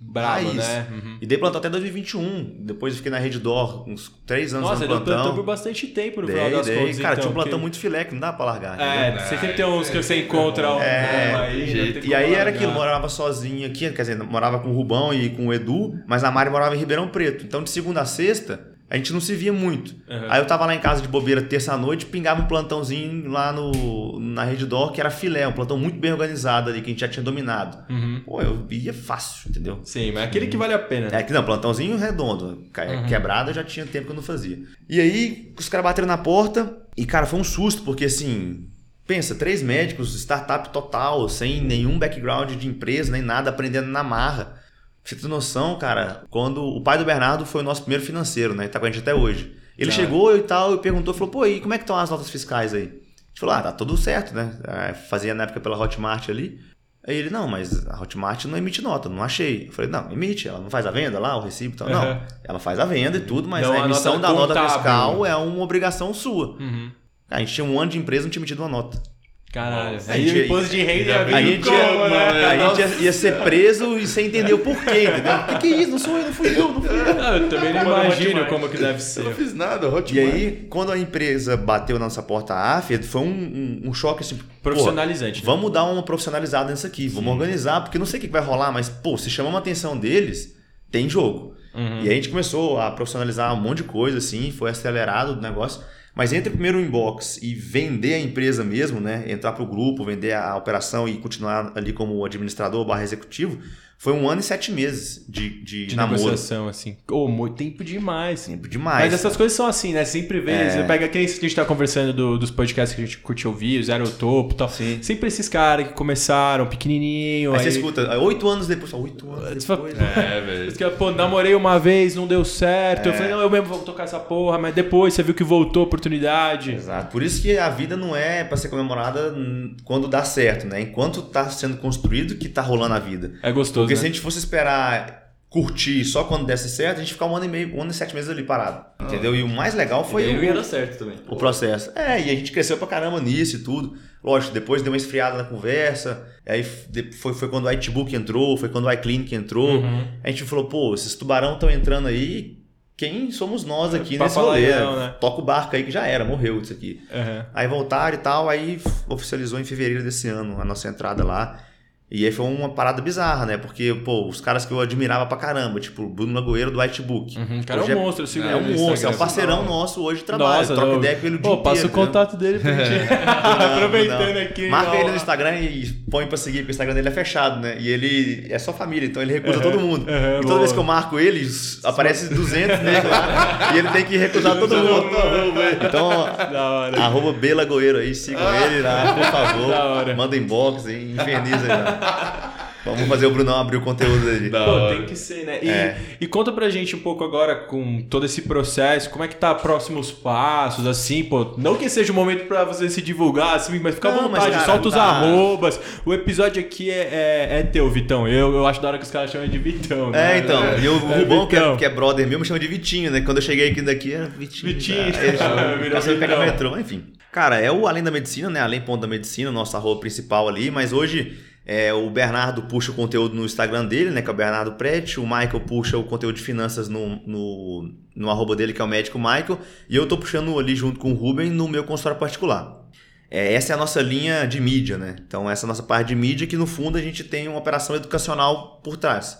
Brabo, raiz. né? Uhum. E dei plantão até 2021. Depois eu fiquei na Rede Dor uns três anos Nossa, no ele deu plantão. plantão por bastante tempo no final Dei, das dei. contas. Cara, então, tinha um plantão que- muito filé que não dá pra largar. entendeu? É, você sempre tem uns que você encontra um É, aí, jeito. tem E aí era aquilo, morava sozinho aqui, quer dizer, morava com o Rubão e com o Edu, mas a Mari morava em Ribeirão Preto. Então de segunda a sexta, a gente não se via muito. Uhum. Aí eu tava lá em casa de bobeira terça-noite, pingava um plantãozinho lá no, na Rede Dor, que era filé, um plantão muito bem organizado ali, que a gente já tinha dominado. Uhum. Pô, eu ia fácil, entendeu? Sim, mas aquele que vale a pena. É que não, plantãozinho redondo. Uhum. Quebrada já tinha tempo que eu não fazia. E aí, os caras bateram na porta e, cara, foi um susto, porque assim. Pensa, três médicos, startup total, sem nenhum background de empresa, nem nada, aprendendo na marra. Você ter noção, cara, quando o pai do Bernardo foi o nosso primeiro financeiro, né? Tá com a gente até hoje. Ele Tá. chegou e tal, e perguntou, falou, pô, e como é que estão as notas fiscais aí? A gente falou, ah, tá tudo certo, né? Ah, Fazia na época pela Hotmart ali. Aí ele, não, mas a Hotmart não emite nota, não achei. Eu falei, não, emite, ela não faz a venda lá, o recibo e tal. Uhum. Não, ela faz a venda e tudo, mas Não, a a emissão nota da nota contábil. fiscal é uma obrigação sua. Uhum. A gente tinha um ano de empresa e não tinha emitido uma nota. Caralho. Aí a o gente- imposto de renda ia A vir gente, como, ia, né? a gente ia, ia ser preso e sem entender o porquê, entendeu? O que, que é isso? Não sou eu, não fui eu, não fui eu. Não, eu também não imagino como que deve Eu não ser. fiz nada, Hotmart. E aí, quando a empresa bateu na nossa porta a AF, foi um, um, um choque assim. pô, Profissionalizante. né? Vamos dar uma profissionalizada nisso aqui, vamos organizar, porque não sei o que vai rolar, mas, pô, se chamamos a atenção deles, tem jogo. Uhum. E aí a gente começou a profissionalizar um monte de coisa, assim, foi acelerado o negócio. Mas entre primeiro o inbox e vender a empresa mesmo, né? Entrar pro grupo, vender a operação e continuar ali como administrador barra executivo, foi um ano e sete meses de, de, De namoro. negociação, assim. Ô, muito tempo demais. Tempo demais. Mas essas coisas são assim, né? Sempre vê, É. você pega aqueles que a gente tá conversando do- dos podcasts que a gente curte ouvir, o Zero Topo e tal. Sim. Sempre esses caras que começaram pequenininho. Aí Aí, você escuta, oito anos depois, oito anos depois. É, velho. Pô, namorei uma vez, não deu certo. Eu É. falei, não, eu mesmo vou tocar essa porra, mas depois você viu que voltou a oportunidade. Exato. Por isso que a vida não é pra ser comemorada quando dá certo, né? Enquanto tá sendo construído que tá rolando a vida. É gostoso. Porque né? se a gente fosse esperar curtir só quando desse certo, a gente ficar um ano e meio, um ano e sete meses ali parado. Entendeu? E o mais legal foi o, dar certo também. o processo. É, e a gente cresceu pra caramba nisso e tudo. Lógico, depois deu uma esfriada na conversa. Aí foi, foi quando o iTbook entrou, foi quando o iClinic entrou. Uhum. A gente falou, pô, esses tubarão estão entrando aí. Quem somos nós aqui Pra nesse rolê? não, né? Toca o barco aí que já era, morreu isso aqui. Uhum. Aí voltaram e tal, aí oficializou em fevereiro desse ano a nossa entrada lá. E aí foi uma parada bizarra, né? Porque, pô, os caras que eu admirava pra caramba, tipo o Bruno Lagoeiro do Whitebook. Uhum, o cara Hoje é um monstro, eu sigo É ele um monstro, é um parceirão nosso hoje de trabalho. Nossa, troca não. ideia com ele o dia Pô, passa o contato dele pra gente. Aproveitando Não. aqui. Marca ó. ele no Instagram e põe pra seguir, porque o Instagram dele é fechado, né? E ele é só família, então ele recusa todo mundo. uhum, e toda boa. vez que eu marco ele, aparece 200 nele lá e ele tem que recusar todo mundo. Então, Da hora. arroba Bela Goeiro aí, sigam ele lá, por favor. Manda inbox aí, inferniza aí lá. Vamos fazer o Brunão abrir o conteúdo dele. Pô, tem que ser, né? E, É. e conta pra gente um pouco agora com todo esse processo, como é que tá próximos passos, assim, pô. Não que seja o momento pra você se divulgar, assim, mas fica à Não, mas, vontade, cara, solta os tá. arrobas. O episódio aqui é, é, é teu, Vitão. Eu, eu acho da hora que os caras chamam de Vitão, né? É, então. E o É, Rubão, que, Vitão. é, que é brother meu, me chama de Vitinho, né? Quando eu cheguei aqui daqui, era Vitinho. Vitinho. tá? Ele chama, virou passou a pegar Vitão. metrô, enfim. Cara, é o Além da Medicina, né? Além Ponto da Medicina, nosso arroba principal ali, mas hoje é, o Bernardo puxa o conteúdo no Instagram dele, né? Que é o Bernardo Prete, o Michael puxa o conteúdo de finanças no, no, no arroba dele, que é o médico Michael, e eu tô puxando ali junto com o Ruben no meu consultório particular. É, essa é a nossa linha de mídia, né? Então, essa é a nossa parte de mídia que, no fundo, a gente tem uma operação educacional por trás.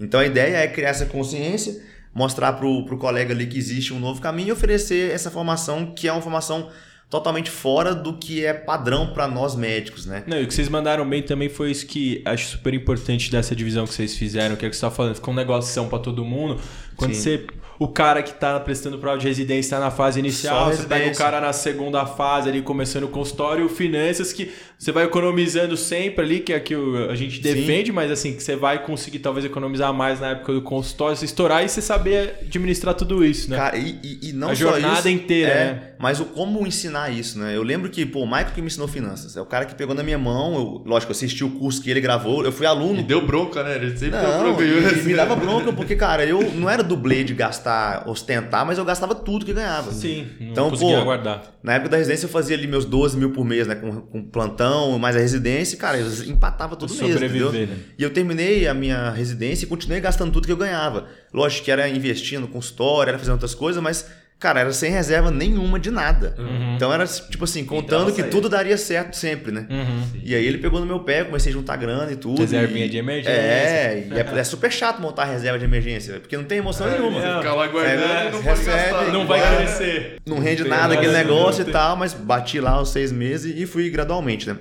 Então, a ideia é criar essa consciência, mostrar pro, pro colega ali que existe um novo caminho e oferecer essa formação que é uma formação totalmente fora do que é padrão para nós médicos, né? Não, e o que vocês mandaram bem também foi isso que acho super importante dessa divisão que vocês fizeram, que é o que você tá falando, ficou um negócio pra todo mundo. Quando Sim. você. O cara que tá prestando prova de residência tá na fase inicial, Só você pega o cara na segunda fase ali, começando o consultório, e o finanças que você vai economizando sempre ali, que é que a gente defende, mas assim, que você vai conseguir talvez economizar mais na época do consultório, se estourar e você saber administrar tudo isso, né? Cara, e, e- não A só jornada isso, inteira, é, né? Mas o como ensinar isso, né? Eu lembro que, pô, o Michael que me ensinou finanças. É o cara que pegou na minha mão, eu, lógico, eu assisti o curso que ele gravou, eu fui aluno. E deu bronca, né? Ele sempre deu Não, bronca. e, e me dava bronca porque, cara, eu não era dublê de gastar gastar, ostentar, mas eu gastava tudo que ganhava. Sim, não Então, conseguia pô, guardar. Na época da residência eu fazia ali meus 12 mil por mês, né? Com, com plantão, mais a residência, e, cara, eu empatava todo mês, Sobreviver, entendeu? né? E eu terminei a minha residência e continuei gastando tudo que eu ganhava. Lógico que era investindo no consultório, era fazendo outras coisas, mas, cara, era sem reserva nenhuma de nada. Uhum. Então era, tipo assim, contando que tudo daria certo sempre, né? Uhum. E aí ele pegou no meu pé, comecei a juntar grana e tudo. Reservinha e- de emergência. É, e é, é super chato montar reserva de emergência, porque não tem emoção nenhuma. é. Ficar lá guardando É, e não recebe, gastar. Não vai É. crescer. Não rende tem nada aquele negócio não e tal, mas bati lá os seis meses e fui gradualmente, né?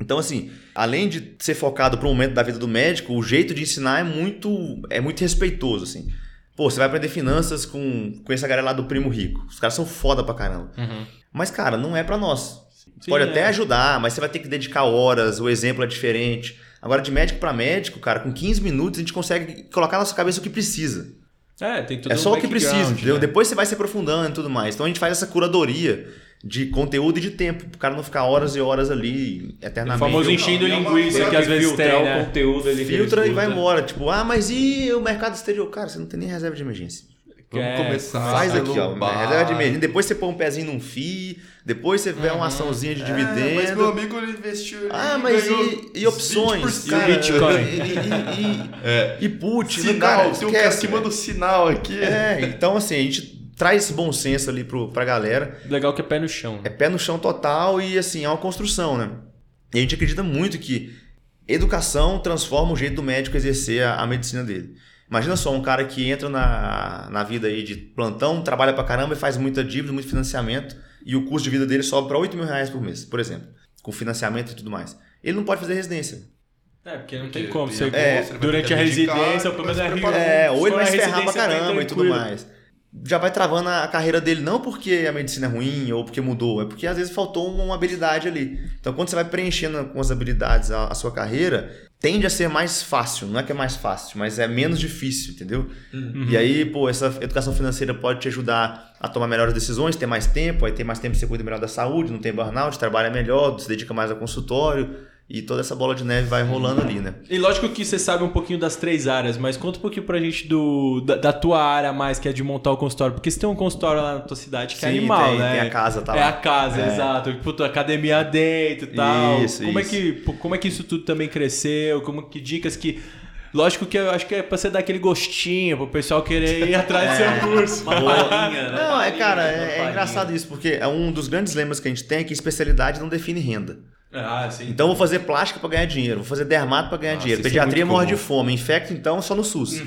Então, assim, além de ser focado para um momento da vida do médico, o jeito de ensinar é muito, é muito respeitoso, assim. Pô, você vai aprender finanças com, com essa galera lá do Primo Rico. Os caras são foda pra caramba. Mas, cara, não é pra nós. Sim, Pode é. até ajudar, mas você vai ter que dedicar horas, o exemplo é diferente. Agora, de médico pra médico, cara, com 15 minutos a gente consegue colocar na nossa cabeça o que precisa. É, tem tudo É só o que precisa, entendeu? né? Depois você vai se aprofundando e tudo mais. Então a gente faz essa curadoria de conteúdo e de tempo, pro cara não ficar horas e horas ali O eternamente. famoso Não, enchendo linguiça que às vezes filtrar tem, o né? conteúdo ali ele Filtra e vai embora. Tipo, ah, mas e o mercado exterior? Cara, você não tem nem reserva de emergência. Vamos É, começar. Faz aqui, ó. bar. Reserva de emergência. Depois você põe um pezinho num FII, depois você vê uma açãozinha de É, mas meu dividendo. amigo ele investiu ali Ah, mas e, e opções? 20%. Cara, Bitcoin? E, e, e, É. e put, Sinal, cara, tem um cara que manda o velho. sinal aqui. É, então assim, a gente traz esse bom senso ali pro, pra galera. Legal que é pé no chão. É né? pé no chão total e assim, é uma construção, né? E a gente acredita muito que educação transforma o jeito do médico exercer a, a medicina dele. Imagina só um cara que entra na, na vida aí de plantão, trabalha pra caramba e faz muita dívida, muito financiamento, e o custo de vida dele sobe pra 8 mil reais por mês, por exemplo, com financiamento e tudo mais. Ele não pode fazer residência. É, porque não Porque tem como. Você, É, durante a residência, o vai problema se é. É, ou ele vai na se ferrar pra bem caramba e tudo mais. Já vai travando a carreira dele, não porque a medicina é ruim ou porque mudou, é porque às vezes faltou uma habilidade ali. Então, quando você vai preenchendo com as habilidades a, a sua carreira, tende a ser mais fácil. Não é que é mais fácil, mas é menos difícil, entendeu? E aí, pô, essa educação financeira pode te ajudar a tomar melhores decisões, ter mais tempo, aí ter mais tempo você cuida melhor da saúde, não tem burnout, trabalha melhor, se dedica mais ao consultório. E toda essa bola de neve vai rolando ali, né? E lógico que você sabe um pouquinho das três áreas, mas conta um pouquinho pra gente do, da, da tua área mais, que é de montar o consultório. Porque você tem um consultório lá na tua cidade que é Sim, animal, tem- né? tem a casa, tá É lá. a casa, É. exato. Puta, academia dentro e tal. Isso, como, É isso. que, pô, como é que isso tudo também cresceu? Como que dicas que... Lógico que eu acho que é pra você dar aquele gostinho, pro pessoal querer ir atrás do seu curso. Uma palhinha, né? Não, é, cara, é, é engraçado isso, porque é um dos grandes lemas que a gente tem é que especialidade não define renda. Ah, sim. Então, eu vou fazer plástica pra ganhar dinheiro, vou fazer dermato pra ganhar Nossa, dinheiro, é pediatria muito morre de fome, infecto, então, só no SUS.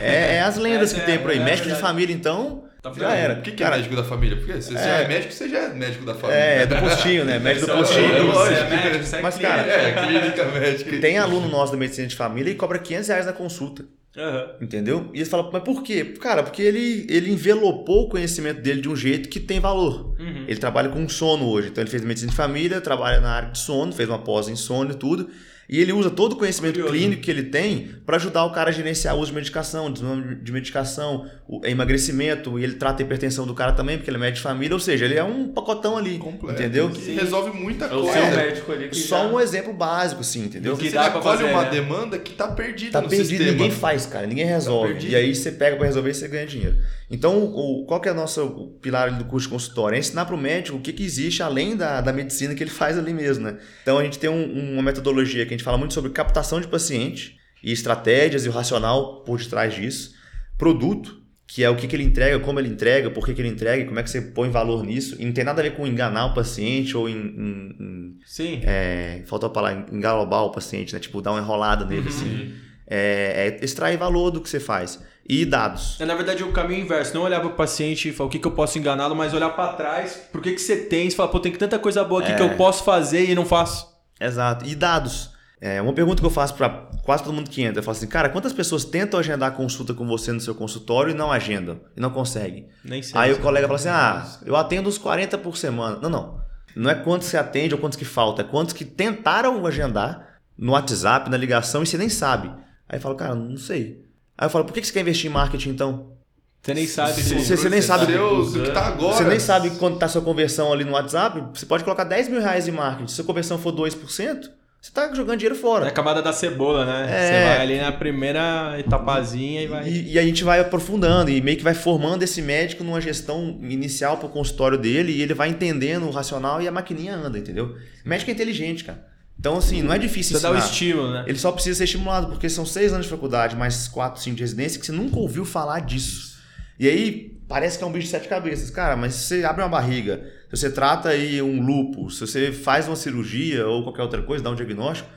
É, é as lendas Essa que tem por aí. é- é Médico de família, então, Tá já era. O que, que Cara, é médico da família? Porque se você É. é médico, você já é médico da família. É, é do postinho, né? Médico do é postinho. lógico. É médico, é Mas, cara, É, clínica médica. Tem aluno nosso da medicina de família e cobra 500 reais na consulta. Aham. Entendeu? E eles falam, mas por quê? Cara, porque ele, ele envelopou o conhecimento dele de um jeito que tem valor. Uhum. Ele trabalha com sono hoje. Então ele fez medicina de família, trabalha na área de sono, fez uma pós em sono e tudo. E ele usa todo o conhecimento Curioso. clínico que ele tem para ajudar o cara a gerenciar o uso de medicação, desmame de medicação, o emagrecimento, e ele trata a hipertensão do cara também, porque ele é médico de família, ou seja, ele é um pacotão ali, Completo, entendeu? Que resolve muita É o coisa. seu médico ali que Só já... um exemplo básico, assim, entendeu? Que Você dá acolhe fazer, uma né? demanda que tá perdida Tá no perdido, sistema. ninguém faz, cara, ninguém resolve. perdido. e aí você pega pra resolver e você ganha dinheiro. Então, o, qual que é o nosso pilar do curso de consultório? É ensinar pro médico o que, que existe além da, da medicina que ele faz ali mesmo, né? Então, a gente tem um- uma metodologia que a gente fala muito sobre captação de paciente e estratégias e o racional por detrás disso. Produto, que é o que, que ele entrega, como ele entrega, por que, que ele entrega, e como é que você põe valor nisso. E não tem nada a ver com enganar o paciente ou em, em- em Sim. é, faltou a palavra engalobar o paciente, né? Tipo, dar uma enrolada nele, assim. É, é extrair valor do que você faz. E dados. É, na verdade, o caminho inverso. Não olhar pro paciente e falar o que, que eu posso enganá-lo, mas olhar pra trás, por que, que você tem, e falar, pô, tem tanta coisa boa aqui que eu posso fazer e não faço. Exato. E dados. É, uma pergunta que eu faço para quase todo mundo que entra. Eu falo assim, cara, quantas pessoas tentam agendar consulta com você no seu consultório e não agendam? E não conseguem? Nem sei. Aí o colega fala assim, ah, eu atendo uns 40 por semana. Não, não. Não é quantos você atende ou quantos que falta. É quantos que tentaram agendar no WhatsApp, na ligação, e você nem sabe. Aí eu falo, cara, não sei. Aí eu falo, por que você quer investir em marketing então? Você nem sabe. Você- se- você nem sabe- do que tá agora. Você nem sabe quanto está sua conversão ali no WhatsApp. Você pode colocar 10 mil reais em marketing. Se a conversão for 2%, você tá jogando dinheiro É fora. a camada da cebola, né? É. Você vai ali na primeira etapazinha e vai. E, e a gente vai aprofundando e meio que vai formando esse médico numa gestão inicial pro consultório dele e ele vai entendendo o racional e a maquininha anda, entendeu? O médico é inteligente, cara. Então, assim, não é difícil Você dá o ensinar. estímulo, né? Ele só precisa ser estimulado, porque são seis anos de faculdade, mais quatro, cinco de residência, que você nunca ouviu falar disso. E aí, parece que é um bicho de sete cabeças. Cara, mas se você abre uma barriga, se você trata aí um lúpus, se você faz uma cirurgia ou qualquer outra coisa, dá um diagnóstico,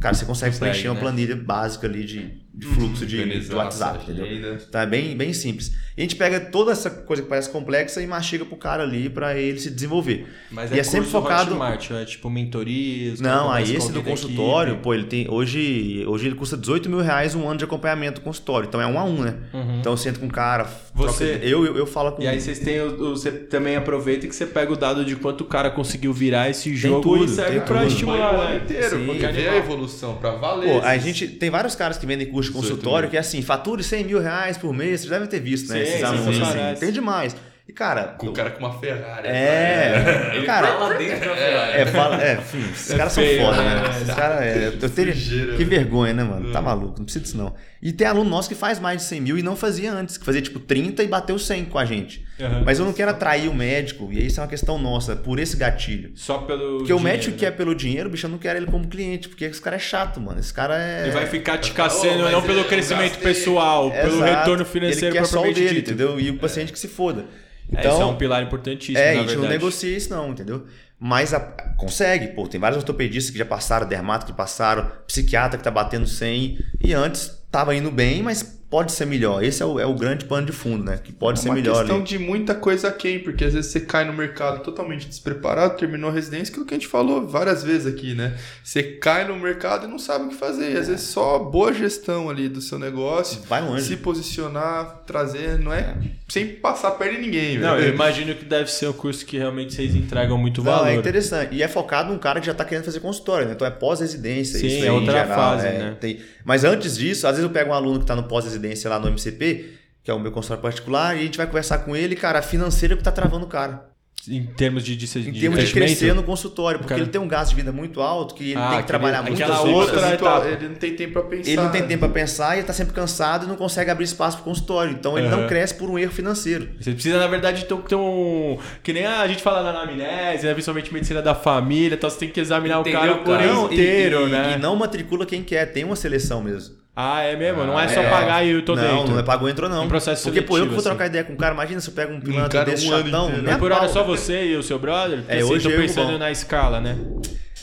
cara, você consegue, Consegue, preencher uma né? planilha básica ali de, de fluxo de, do WhatsApp, entendeu? agenda. Tá bem, bem simples. E a gente pega toda essa coisa que parece complexa e mastiga pro cara ali pra ele se desenvolver. Mas E é, é sempre focado- Hotmart, é tipo mentorias. Não, como aí começa esse do consultório, equipe. pô, ele tem. Hoje, hoje ele custa 18 mil reais um ano de acompanhamento do consultório. Então é um a um, né? Então eu sento com o cara, Você- troca- eu, eu, eu falo com E aí vocês têm você também aproveita que você pega o dado de quanto o cara conseguiu virar esse jogo tudo, e serve tudo. estimular, Foi o ano né? inteiro, Sim, porque que vê a evolução pra valer. Pô, a gente tem vários caras que vendem curso de 18 consultório que é assim, fature 100 mil reais por mês, vocês devem ter visto, né? Sim, esses sim, anúncios sim, assim. Tem demais. E cara, Com o cara com uma Ferrari. é. Ele cara, lá dentro da Ferrari. É, fala, é, enfim, esses É caras feio, são foda, né? né? Esses caras, é, eu teria, Sujeira, que né? vergonha, né, mano? Tá maluco, não precisa disso não. E tem aluno nosso que faz mais de 100 mil e não fazia antes, que fazia tipo 30 e bateu 100 com a gente. Aham. Mas eu não quero atrair o médico, e isso é uma questão nossa, por esse gatilho. Só pelo. Porque o dinheiro, médico né? que é pelo dinheiro, bicho, eu não quero ele como cliente, porque esse cara é chato, mano. Esse cara é. Ele vai ficar te caçando mas não pelo crescimento gastei- pessoal, pelo Exato. retorno financeiro ele quer só o dele, dito. entendeu? E o paciente que se foda. É, Então, isso é um pilar importantíssimo, É, na a gente não negocia isso não, entendeu? Mas a- consegue, pô, tem vários ortopedistas que já passaram, dermato que passaram, psiquiatra que tá batendo 100 e antes tava indo bem, mas pode ser melhor. Esse é o, é o grande pano de fundo, né? Que pode é ser uma melhor questão ali. de muita coisa quem, porque às vezes você cai no mercado totalmente despreparado, terminou a residência, aquilo que a gente falou várias vezes aqui, né? Você cai no mercado e não sabe o que fazer. E às vezes só boa gestão ali do seu negócio, Vai longe. se posicionar, trazer, não é sem passar perna em ninguém, Não, velho. eu imagino que deve ser um curso que realmente vocês entregam muito Não, valor. é interessante. E é focado num cara que já tá querendo fazer consultório, né? Então é pós-residência. Sim, isso é outra geral, fase, é, né? tem- Mas antes disso, às vezes eu pego um aluno que tá no pós-residência lá no MCP, que é o meu consultório particular, e a gente vai conversar com ele, cara, a financeira que tá travando o cara. Em termos de, de, de Em termos de crescer no consultório, porque Cara- ele tem um gasto de vida muito alto, que ele Ah, tem que aquele- trabalhar muito. aquela assim, outra etapa. Ele não tem tempo pra pensar. Ele não tem tempo pra pensar e ele tá sempre cansado e não consegue abrir espaço pro consultório. Então ele Aham. não cresce por um erro financeiro. Você precisa, na verdade, ter, um- ter um. Que nem a gente fala na anamnese, né? principalmente medicina da família, então você tem que examinar Entender o cara o por cara. Não, e- inteiro, e, né? E não matricula quem quer, tem uma seleção mesmo. Ah, é mesmo? não é Ah, só é. pagar e eu tô não, dentro. não é pago entrou não. Um processo Porque, pô, eu que vou seletivo, trocar assim. ideia com um cara, imagina se eu pego um pilantra cara desse um chatão, a por hora é só você e o seu brother? Porque, É, assim, hoje tô eu o pensando Rubão. na escala, né?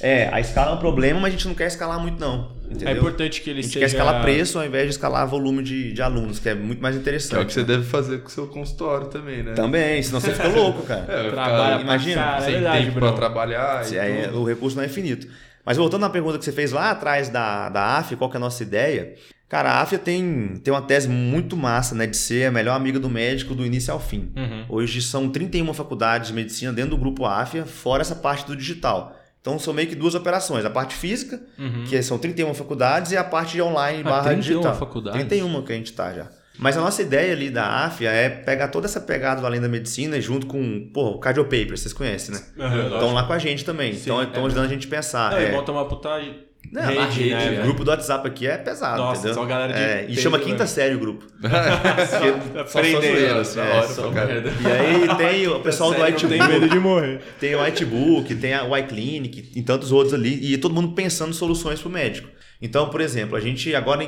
É, a escala é um problema, mas a gente não quer escalar muito não, entendeu? É importante que ele a gente seja... quer escalar preço ao invés de escalar volume de, de alunos, que é muito mais Que é o interessante. que você deve fazer com o seu consultório também, né? Também, senão você fica louco, cara. É, Trabalha imagina, cara, é verdade, tempo Bruno. pra trabalhar. e é- o recurso não é infinito. Mas voltando à pergunta que você fez lá atrás da, da AF, qual que é a nossa ideia? Cara, a AF tem, tem uma tese muito massa, né? De ser a melhor amiga do médico do início ao fim. Uhum. Hoje são 31 faculdades de medicina dentro do grupo AFIA, fora essa parte do digital. Então são meio que duas operações. A parte física, Uhum. que são 31 faculdades, e a parte de online Ah, barra 31 digital. faculdades? 31 que a gente tá já. Mas a nossa ideia ali da AFIA é pegar toda essa pegada do Além da Medicina junto com, pô, o Cardio Paper, vocês conhecem, né? Uhum, Estão lá com a gente também. Sim, Então é. estão ajudando a gente a pensar. Não, é. e monta uma puta Não, rede, uma rede, né? né? O grupo do WhatsApp aqui é pesado, Nossa, entendeu? só galera de É, e peso chama quinta série o grupo. Só assim, é, só- caralho. E aí tem o pessoal do Whitebook, tem medo de morrer. tem o Whitebook, tem a Y-Clinic e tantos outros ali, e todo mundo pensando em soluções para o médico. Então, por exemplo, a gente agora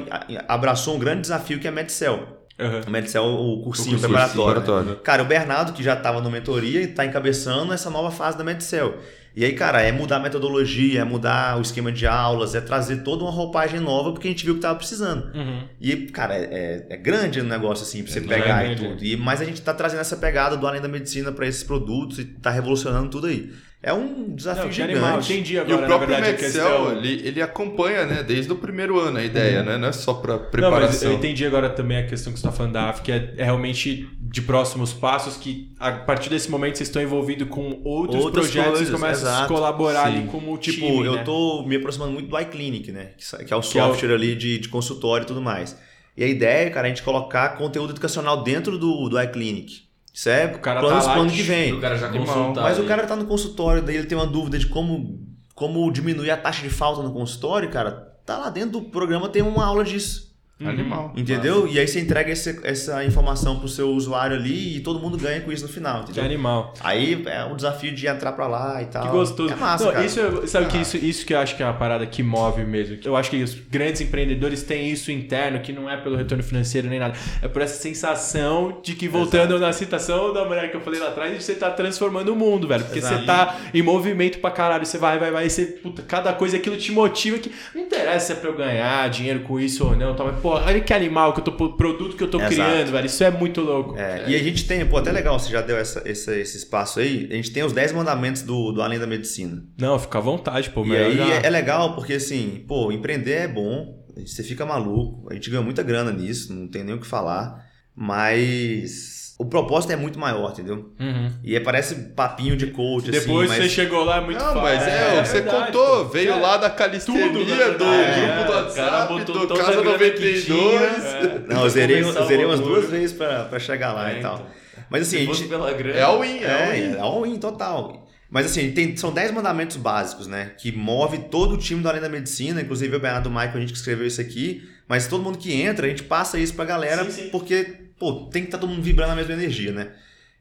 abraçou um grande desafio que é a Medcel. Uhum. O cursinho O cursinho preparatório. preparatório. né? Cara, o Bernardo, que já estava no mentoria e está encabeçando essa nova fase da Medcel. E aí, cara, é mudar a metodologia, é mudar o esquema de aulas, é trazer toda uma roupagem nova, porque a gente viu que estava precisando. Uhum. E, cara, é, é- é grande o negócio, assim, pra você É pegar e grande. tudo. E, mas a gente tá trazendo essa pegada do além da medicina para esses produtos e tá revolucionando tudo aí. É um desafio Não, que gigante. animal. Entendi E agora, o na próprio verdade, a questão... ele, ele acompanha, né, desde o primeiro ano a ideia, né? Não é só pra Não, mas preparação. eu entendi agora também a questão que você está falando da AF, que é, é realmente de próximos passos, que a partir desse momento vocês estão envolvidos com outros Outras projetos coisas, e começam a exato. colaborar Sim. ali como Tipo, time, eu né? tô me aproximando muito do iClinic, né? Que que é o Que é o- software ali de, de consultório e tudo mais. E a ideia, cara, é a gente colocar conteúdo educacional dentro do, do iClinic. Isso é O cara planos tá lá pro ano de- que vem. O cara já consultar. Mas o ali. cara tá no consultório, daí ele tem uma dúvida de como como diminuir a taxa de falta no consultório, cara, tá lá dentro do programa, tem uma aula disso. Animal. Entendeu? E aí você entrega esse- essa informação pro seu usuário ali e todo mundo ganha com isso no final, Que entendeu? animal. Aí é o desafio de entrar pra lá e tal. Que gostoso. É massa, Não, cara. Isso, é- sabe que isso, isso que eu acho que é uma parada que move mesmo. Eu acho que os grandes empreendedores têm isso interno, que não é pelo retorno financeiro nem nada. É por essa sensação de que, voltando na citação da mulher que eu falei lá atrás, de você tá transformando o mundo, velho. Porque Exato. você tá em movimento pra caralho. Você vai, vai, vai. E você, puta, cada coisa aquilo te motiva que não interessa se é pra eu ganhar dinheiro com isso ou não. Tal, mas, olha que animal que eu tô, produto que eu tô Exato. criando, velho. Isso é muito louco. É, E a gente tem, pô, até legal, você já deu essa, essa- esse espaço aí. A gente tem os 10 mandamentos do, do Além da Medicina. Não, fica à vontade, pô. e aí já- é, é legal porque, assim, pô, empreender é bom, você fica maluco, a gente ganha muita grana nisso, não tem nem o que falar, mas o propósito é muito maior, entendeu? Uhum. E é, parece papinho de coach, Depois assim, você mas... chegou lá é muito Não, fácil. mas é, você verdade, contou, pô. veio É. lá da calistenia, Tudo, do verdade. grupo É, do WhatsApp, do Casa grana que 92. tinha. Não, eu zerei, eu zerei umas duas vezes pra, pra chegar lá É, e tal. então. Mas assim, a gente... pela grana. É all in, é all É, in. é all-in total. Mas assim, tem, são 10 mandamentos básicos, né? Que move todo o time do Além da Medicina, inclusive o Bernardo Michael, a gente que escreveu isso aqui. Mas todo mundo que entra, a gente passa isso pra galera, Sim, sim. porque, pô, tem que estar todo mundo vibrando a mesma energia, né?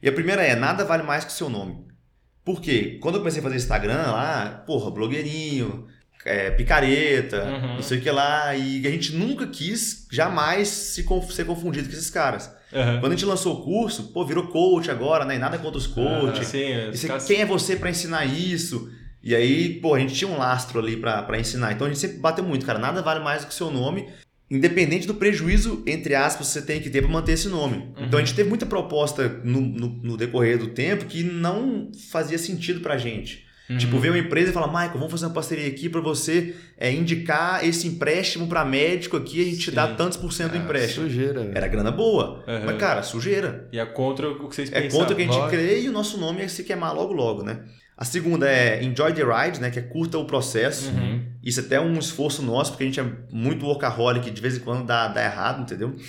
E a primeira é, nada vale mais que o seu nome. Por quê? Quando eu comecei a fazer Instagram lá, porra, blogueirinho, é, picareta, Uhum. não sei o que lá, e a gente nunca quis jamais se conf- ser confundido com esses caras. Aham. Quando a gente lançou o curso, pô, virou coach agora, né? Nada contra os coaches. Ah, sim, E os você- quem é você pra ensinar isso? E aí, pô, a gente tinha um lastro ali pra ensinar. Então a gente sempre bateu muito, cara. Nada vale mais do que o seu nome, independente do prejuízo, entre aspas, que você tem que ter pra manter esse nome. Então a gente teve muita proposta no, no, no decorrer do tempo que não fazia sentido pra gente. Uhum. Tipo, ver uma empresa e falar, Michael, vamos fazer uma parceria aqui pra você é, indicar esse empréstimo pra médico aqui, a gente te dá Sim. tantos por cento do empréstimo. Sujeira, velho. Era grana boa, Uhum. mas cara, sujeira. E é contra o que vocês É pensavam. contra o que a gente crê e o nosso nome é se queimar logo logo, né? A segunda é Enjoy the Ride, né? Que é curta o processo. Uhum. Isso até é um esforço nosso, porque a gente é muito workaholic, de vez em quando dá, dá errado, entendeu?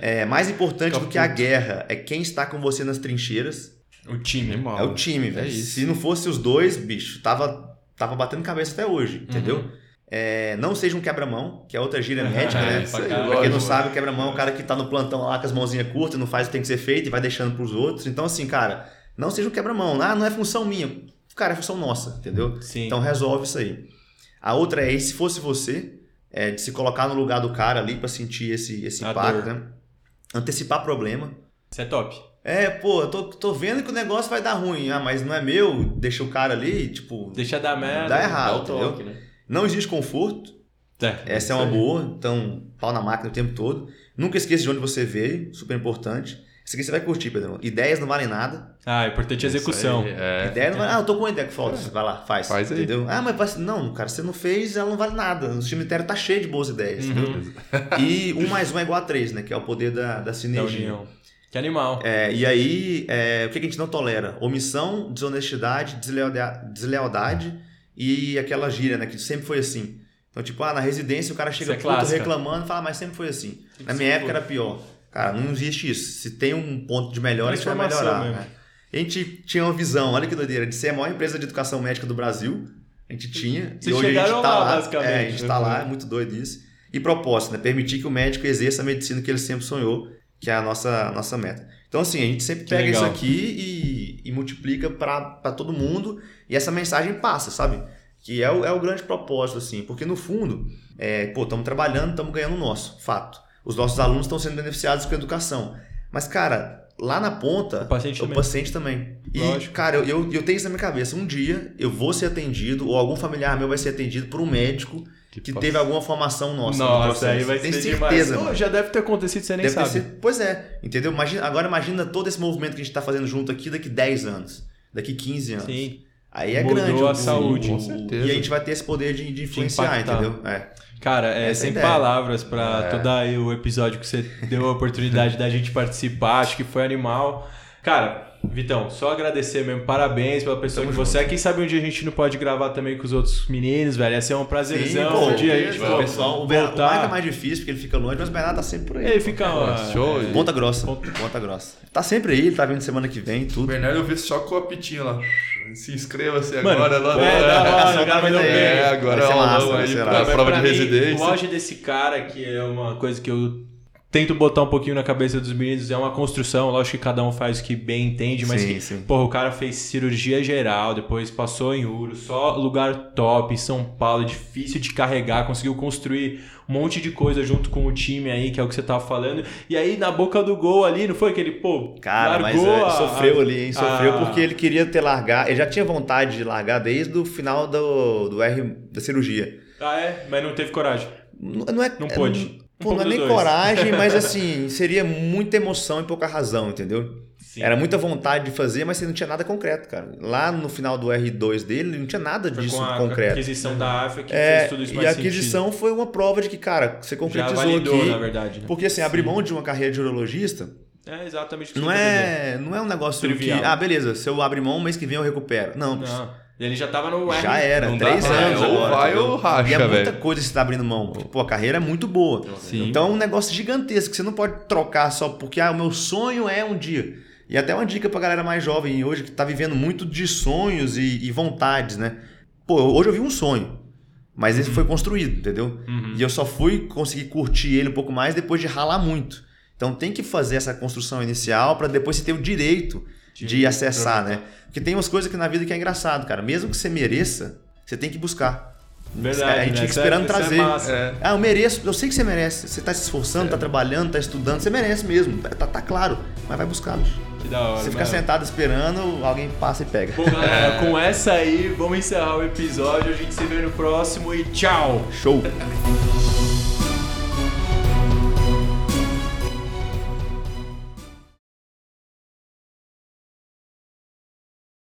É, mais importante Fica do que a guerra é quem está com você nas trincheiras. O time. Animal. É o time, velho. isso. Se não fosse os dois, bicho, tava, tava batendo cabeça até hoje, entendeu? É, não seja um quebra-mão, que é outra gíria médica, né? É, pra caralho. Pra quem não sabe, o quebra-mão é o cara que tá no plantão lá com as mãozinhas curtas, não faz o que tem que ser feito e vai deixando pros outros. Então, assim, cara, não seja um quebra-mão. Ah, não é função minha. Cara, é função nossa, entendeu? Sim. Então resolve isso aí. A outra é, e se fosse você, é de se colocar no lugar do cara ali pra sentir esse, esse A impacto, dor. né? Antecipar problema. Isso é top. É, pô, eu tô, tô vendo que o negócio vai dar ruim. Ah, mas não é meu, deixa o cara ali, tipo, Deixa dar merda. dá errado, Dá toque, né? Não existe conforto. É. Essa é uma boa, então pau na máquina o tempo todo. Nunca esqueça de onde você veio, super importante. Isso aqui você vai curtir, Pedro. Ideias não valem nada. Ah, importante a execução. Isso aí, É. Ideia não vale. Ah, eu tô com uma ideia que falta. Vai lá, faz. Faz aí. Entendeu? Ah, mas não, cara, você não fez, ela não vale nada. O cemitério tá cheio de boas ideias, Uhum. entendeu? E um mais um é igual a três, né? Que é o poder da, da Da sinergia. união. Que animal. É, e aí, é, o que a gente não tolera? Omissão, desonestidade, deslealda- deslealdade e aquela gíria, né? Que sempre foi assim. Então, tipo, ah, na residência o cara chega Isso é puto reclamando e fala, mas sempre foi assim. Na sempre minha época foi. era pior. Cara, não existe isso. Se tem um ponto de melhora, a gente vai melhorar. né? A gente tinha uma visão, olha que doideira, de ser a maior empresa de educação médica do Brasil. A gente tinha. Vocês e hoje a gente tá lá, basicamente. É, a gente tá Uhum. lá, é muito doido isso. E propósito, né? Permitir que o médico exerça a medicina que ele sempre sonhou, que é a nossa, nossa meta. Então, assim, a gente sempre Que pega legal. isso aqui e, e multiplica pra todo mundo e essa mensagem passa, sabe? Que é o, é o grande propósito, assim. Porque, no fundo, é, pô, estamos trabalhando, estamos ganhando o nosso, fato. Os nossos alunos estão sendo beneficiados com a educação. Mas, cara, lá na ponta, O paciente o também. paciente também. E, Lógico. cara, eu, eu, eu tenho isso na minha cabeça. Um dia eu vou ser atendido, ou algum familiar meu vai ser atendido por um médico que, teve alguma formação nossa. no Nossa, aí vai Tenho ser certeza, demais. mano. Já deve ter acontecido, você nem Deve sabe. Pois é, entendeu? Imagina, agora imagina todo esse movimento que a gente está fazendo junto aqui daqui 10 anos, daqui 15 anos. Sim. Aí é Mudou grande a o- saúde. o- Com certeza. E a gente vai ter esse poder de, de influenciar, impactar. entendeu? É. Cara, é Essa é sem ideia. palavras pra É. todo aí o episódio que você deu a oportunidade da gente participar. Acho que foi animal. Cara, Vitão, só agradecer mesmo. Parabéns pela pessoa Tamo que você é. Quem sabe um dia a gente não pode gravar também com os outros meninos, velho. Ia ser um prazerzão. pô, um dia a gente O pessoal, o Bernardo o. Mike é mais difícil porque ele fica longe, mas o Bernardo tá sempre por aí. Ele fica. ó, show. é, Ponta grossa. Ponta grossa. Tá sempre aí, ele tá vindo semana que vem, O tudo. Bernardo eu vi só com o apitinho lá. Se inscreva-se agora lá é, da hora, o cara tá. É, agora Vai ser é. Mas prova de residência. O auge desse cara, que é uma coisa que eu tento botar um pouquinho na cabeça dos meninos, é uma construção. Lógico que cada um faz o que bem entende, mas Sim, que, sim. porra, o cara fez cirurgia geral, depois passou em Uro, só lugar top, São Paulo, difícil de carregar, conseguiu construir um monte de coisa junto com o time aí, que é o que você tava falando. E aí, na boca do gol ali, não foi aquele, pô, Cara, mas largou é, a- sofreu ali, hein? Sofreu a- porque ele queria ter largar. Ele já tinha vontade de largar desde o final do, do R da cirurgia. Ah, é? Mas não teve coragem. Não, não é, Não é- pôde. não- Um pô, não é nem dois. coragem, mas assim, seria muita emoção e pouca razão, entendeu? Sim. Era muita vontade de fazer, mas você não tinha nada concreto, cara. Lá no final do R2 dele, não tinha nada Foi disso com a concreto. aquisição da AFA que É, fez tudo isso e a aquisição foi uma prova de que, cara, você sentido. Já concretizou validou, aqui. na verdade. Né? Porque assim, abrir mão de uma carreira de urologista É exatamente o que não você tá é, não é um negócio Trivial. que, ah, beleza, se eu abrir mão, mês que vem eu recupero. Não, Não. Ele já tava no R. já era, não três dá anos é, ou agora. vai ou racha, E é muita velho. coisa que você tá abrindo mão. Pô, a carreira é muito boa. Sim. Então é um negócio gigantesco que você não pode trocar só porque, ah, o meu sonho é um dia. E até uma dica pra galera mais jovem hoje que tá vivendo muito de sonhos e, e vontades, né? Pô, hoje eu vi um sonho. Mas esse foi construído, entendeu? Uhum. E eu só fui conseguir curtir ele um pouco mais depois de ralar muito. Então tem que fazer essa construção inicial para depois você ter o direito de, De acessar, né? Porque tem umas coisas que na vida que é engraçado, cara. Mesmo que você mereça, você tem que buscar. Verdade, a gente né? fica é- esperando isso é trazer. massa. É. Ah, eu mereço, eu sei que você merece. Você tá se esforçando, tá trabalhando, tá estudando, você merece mesmo. Tá, tá claro. Mas vai buscar, bicho. Que da hora. Você ficar sentado esperando, alguém passa e pega. Bom, galera, com essa aí, vamos encerrar o episódio. A gente se vê no próximo e tchau! Show!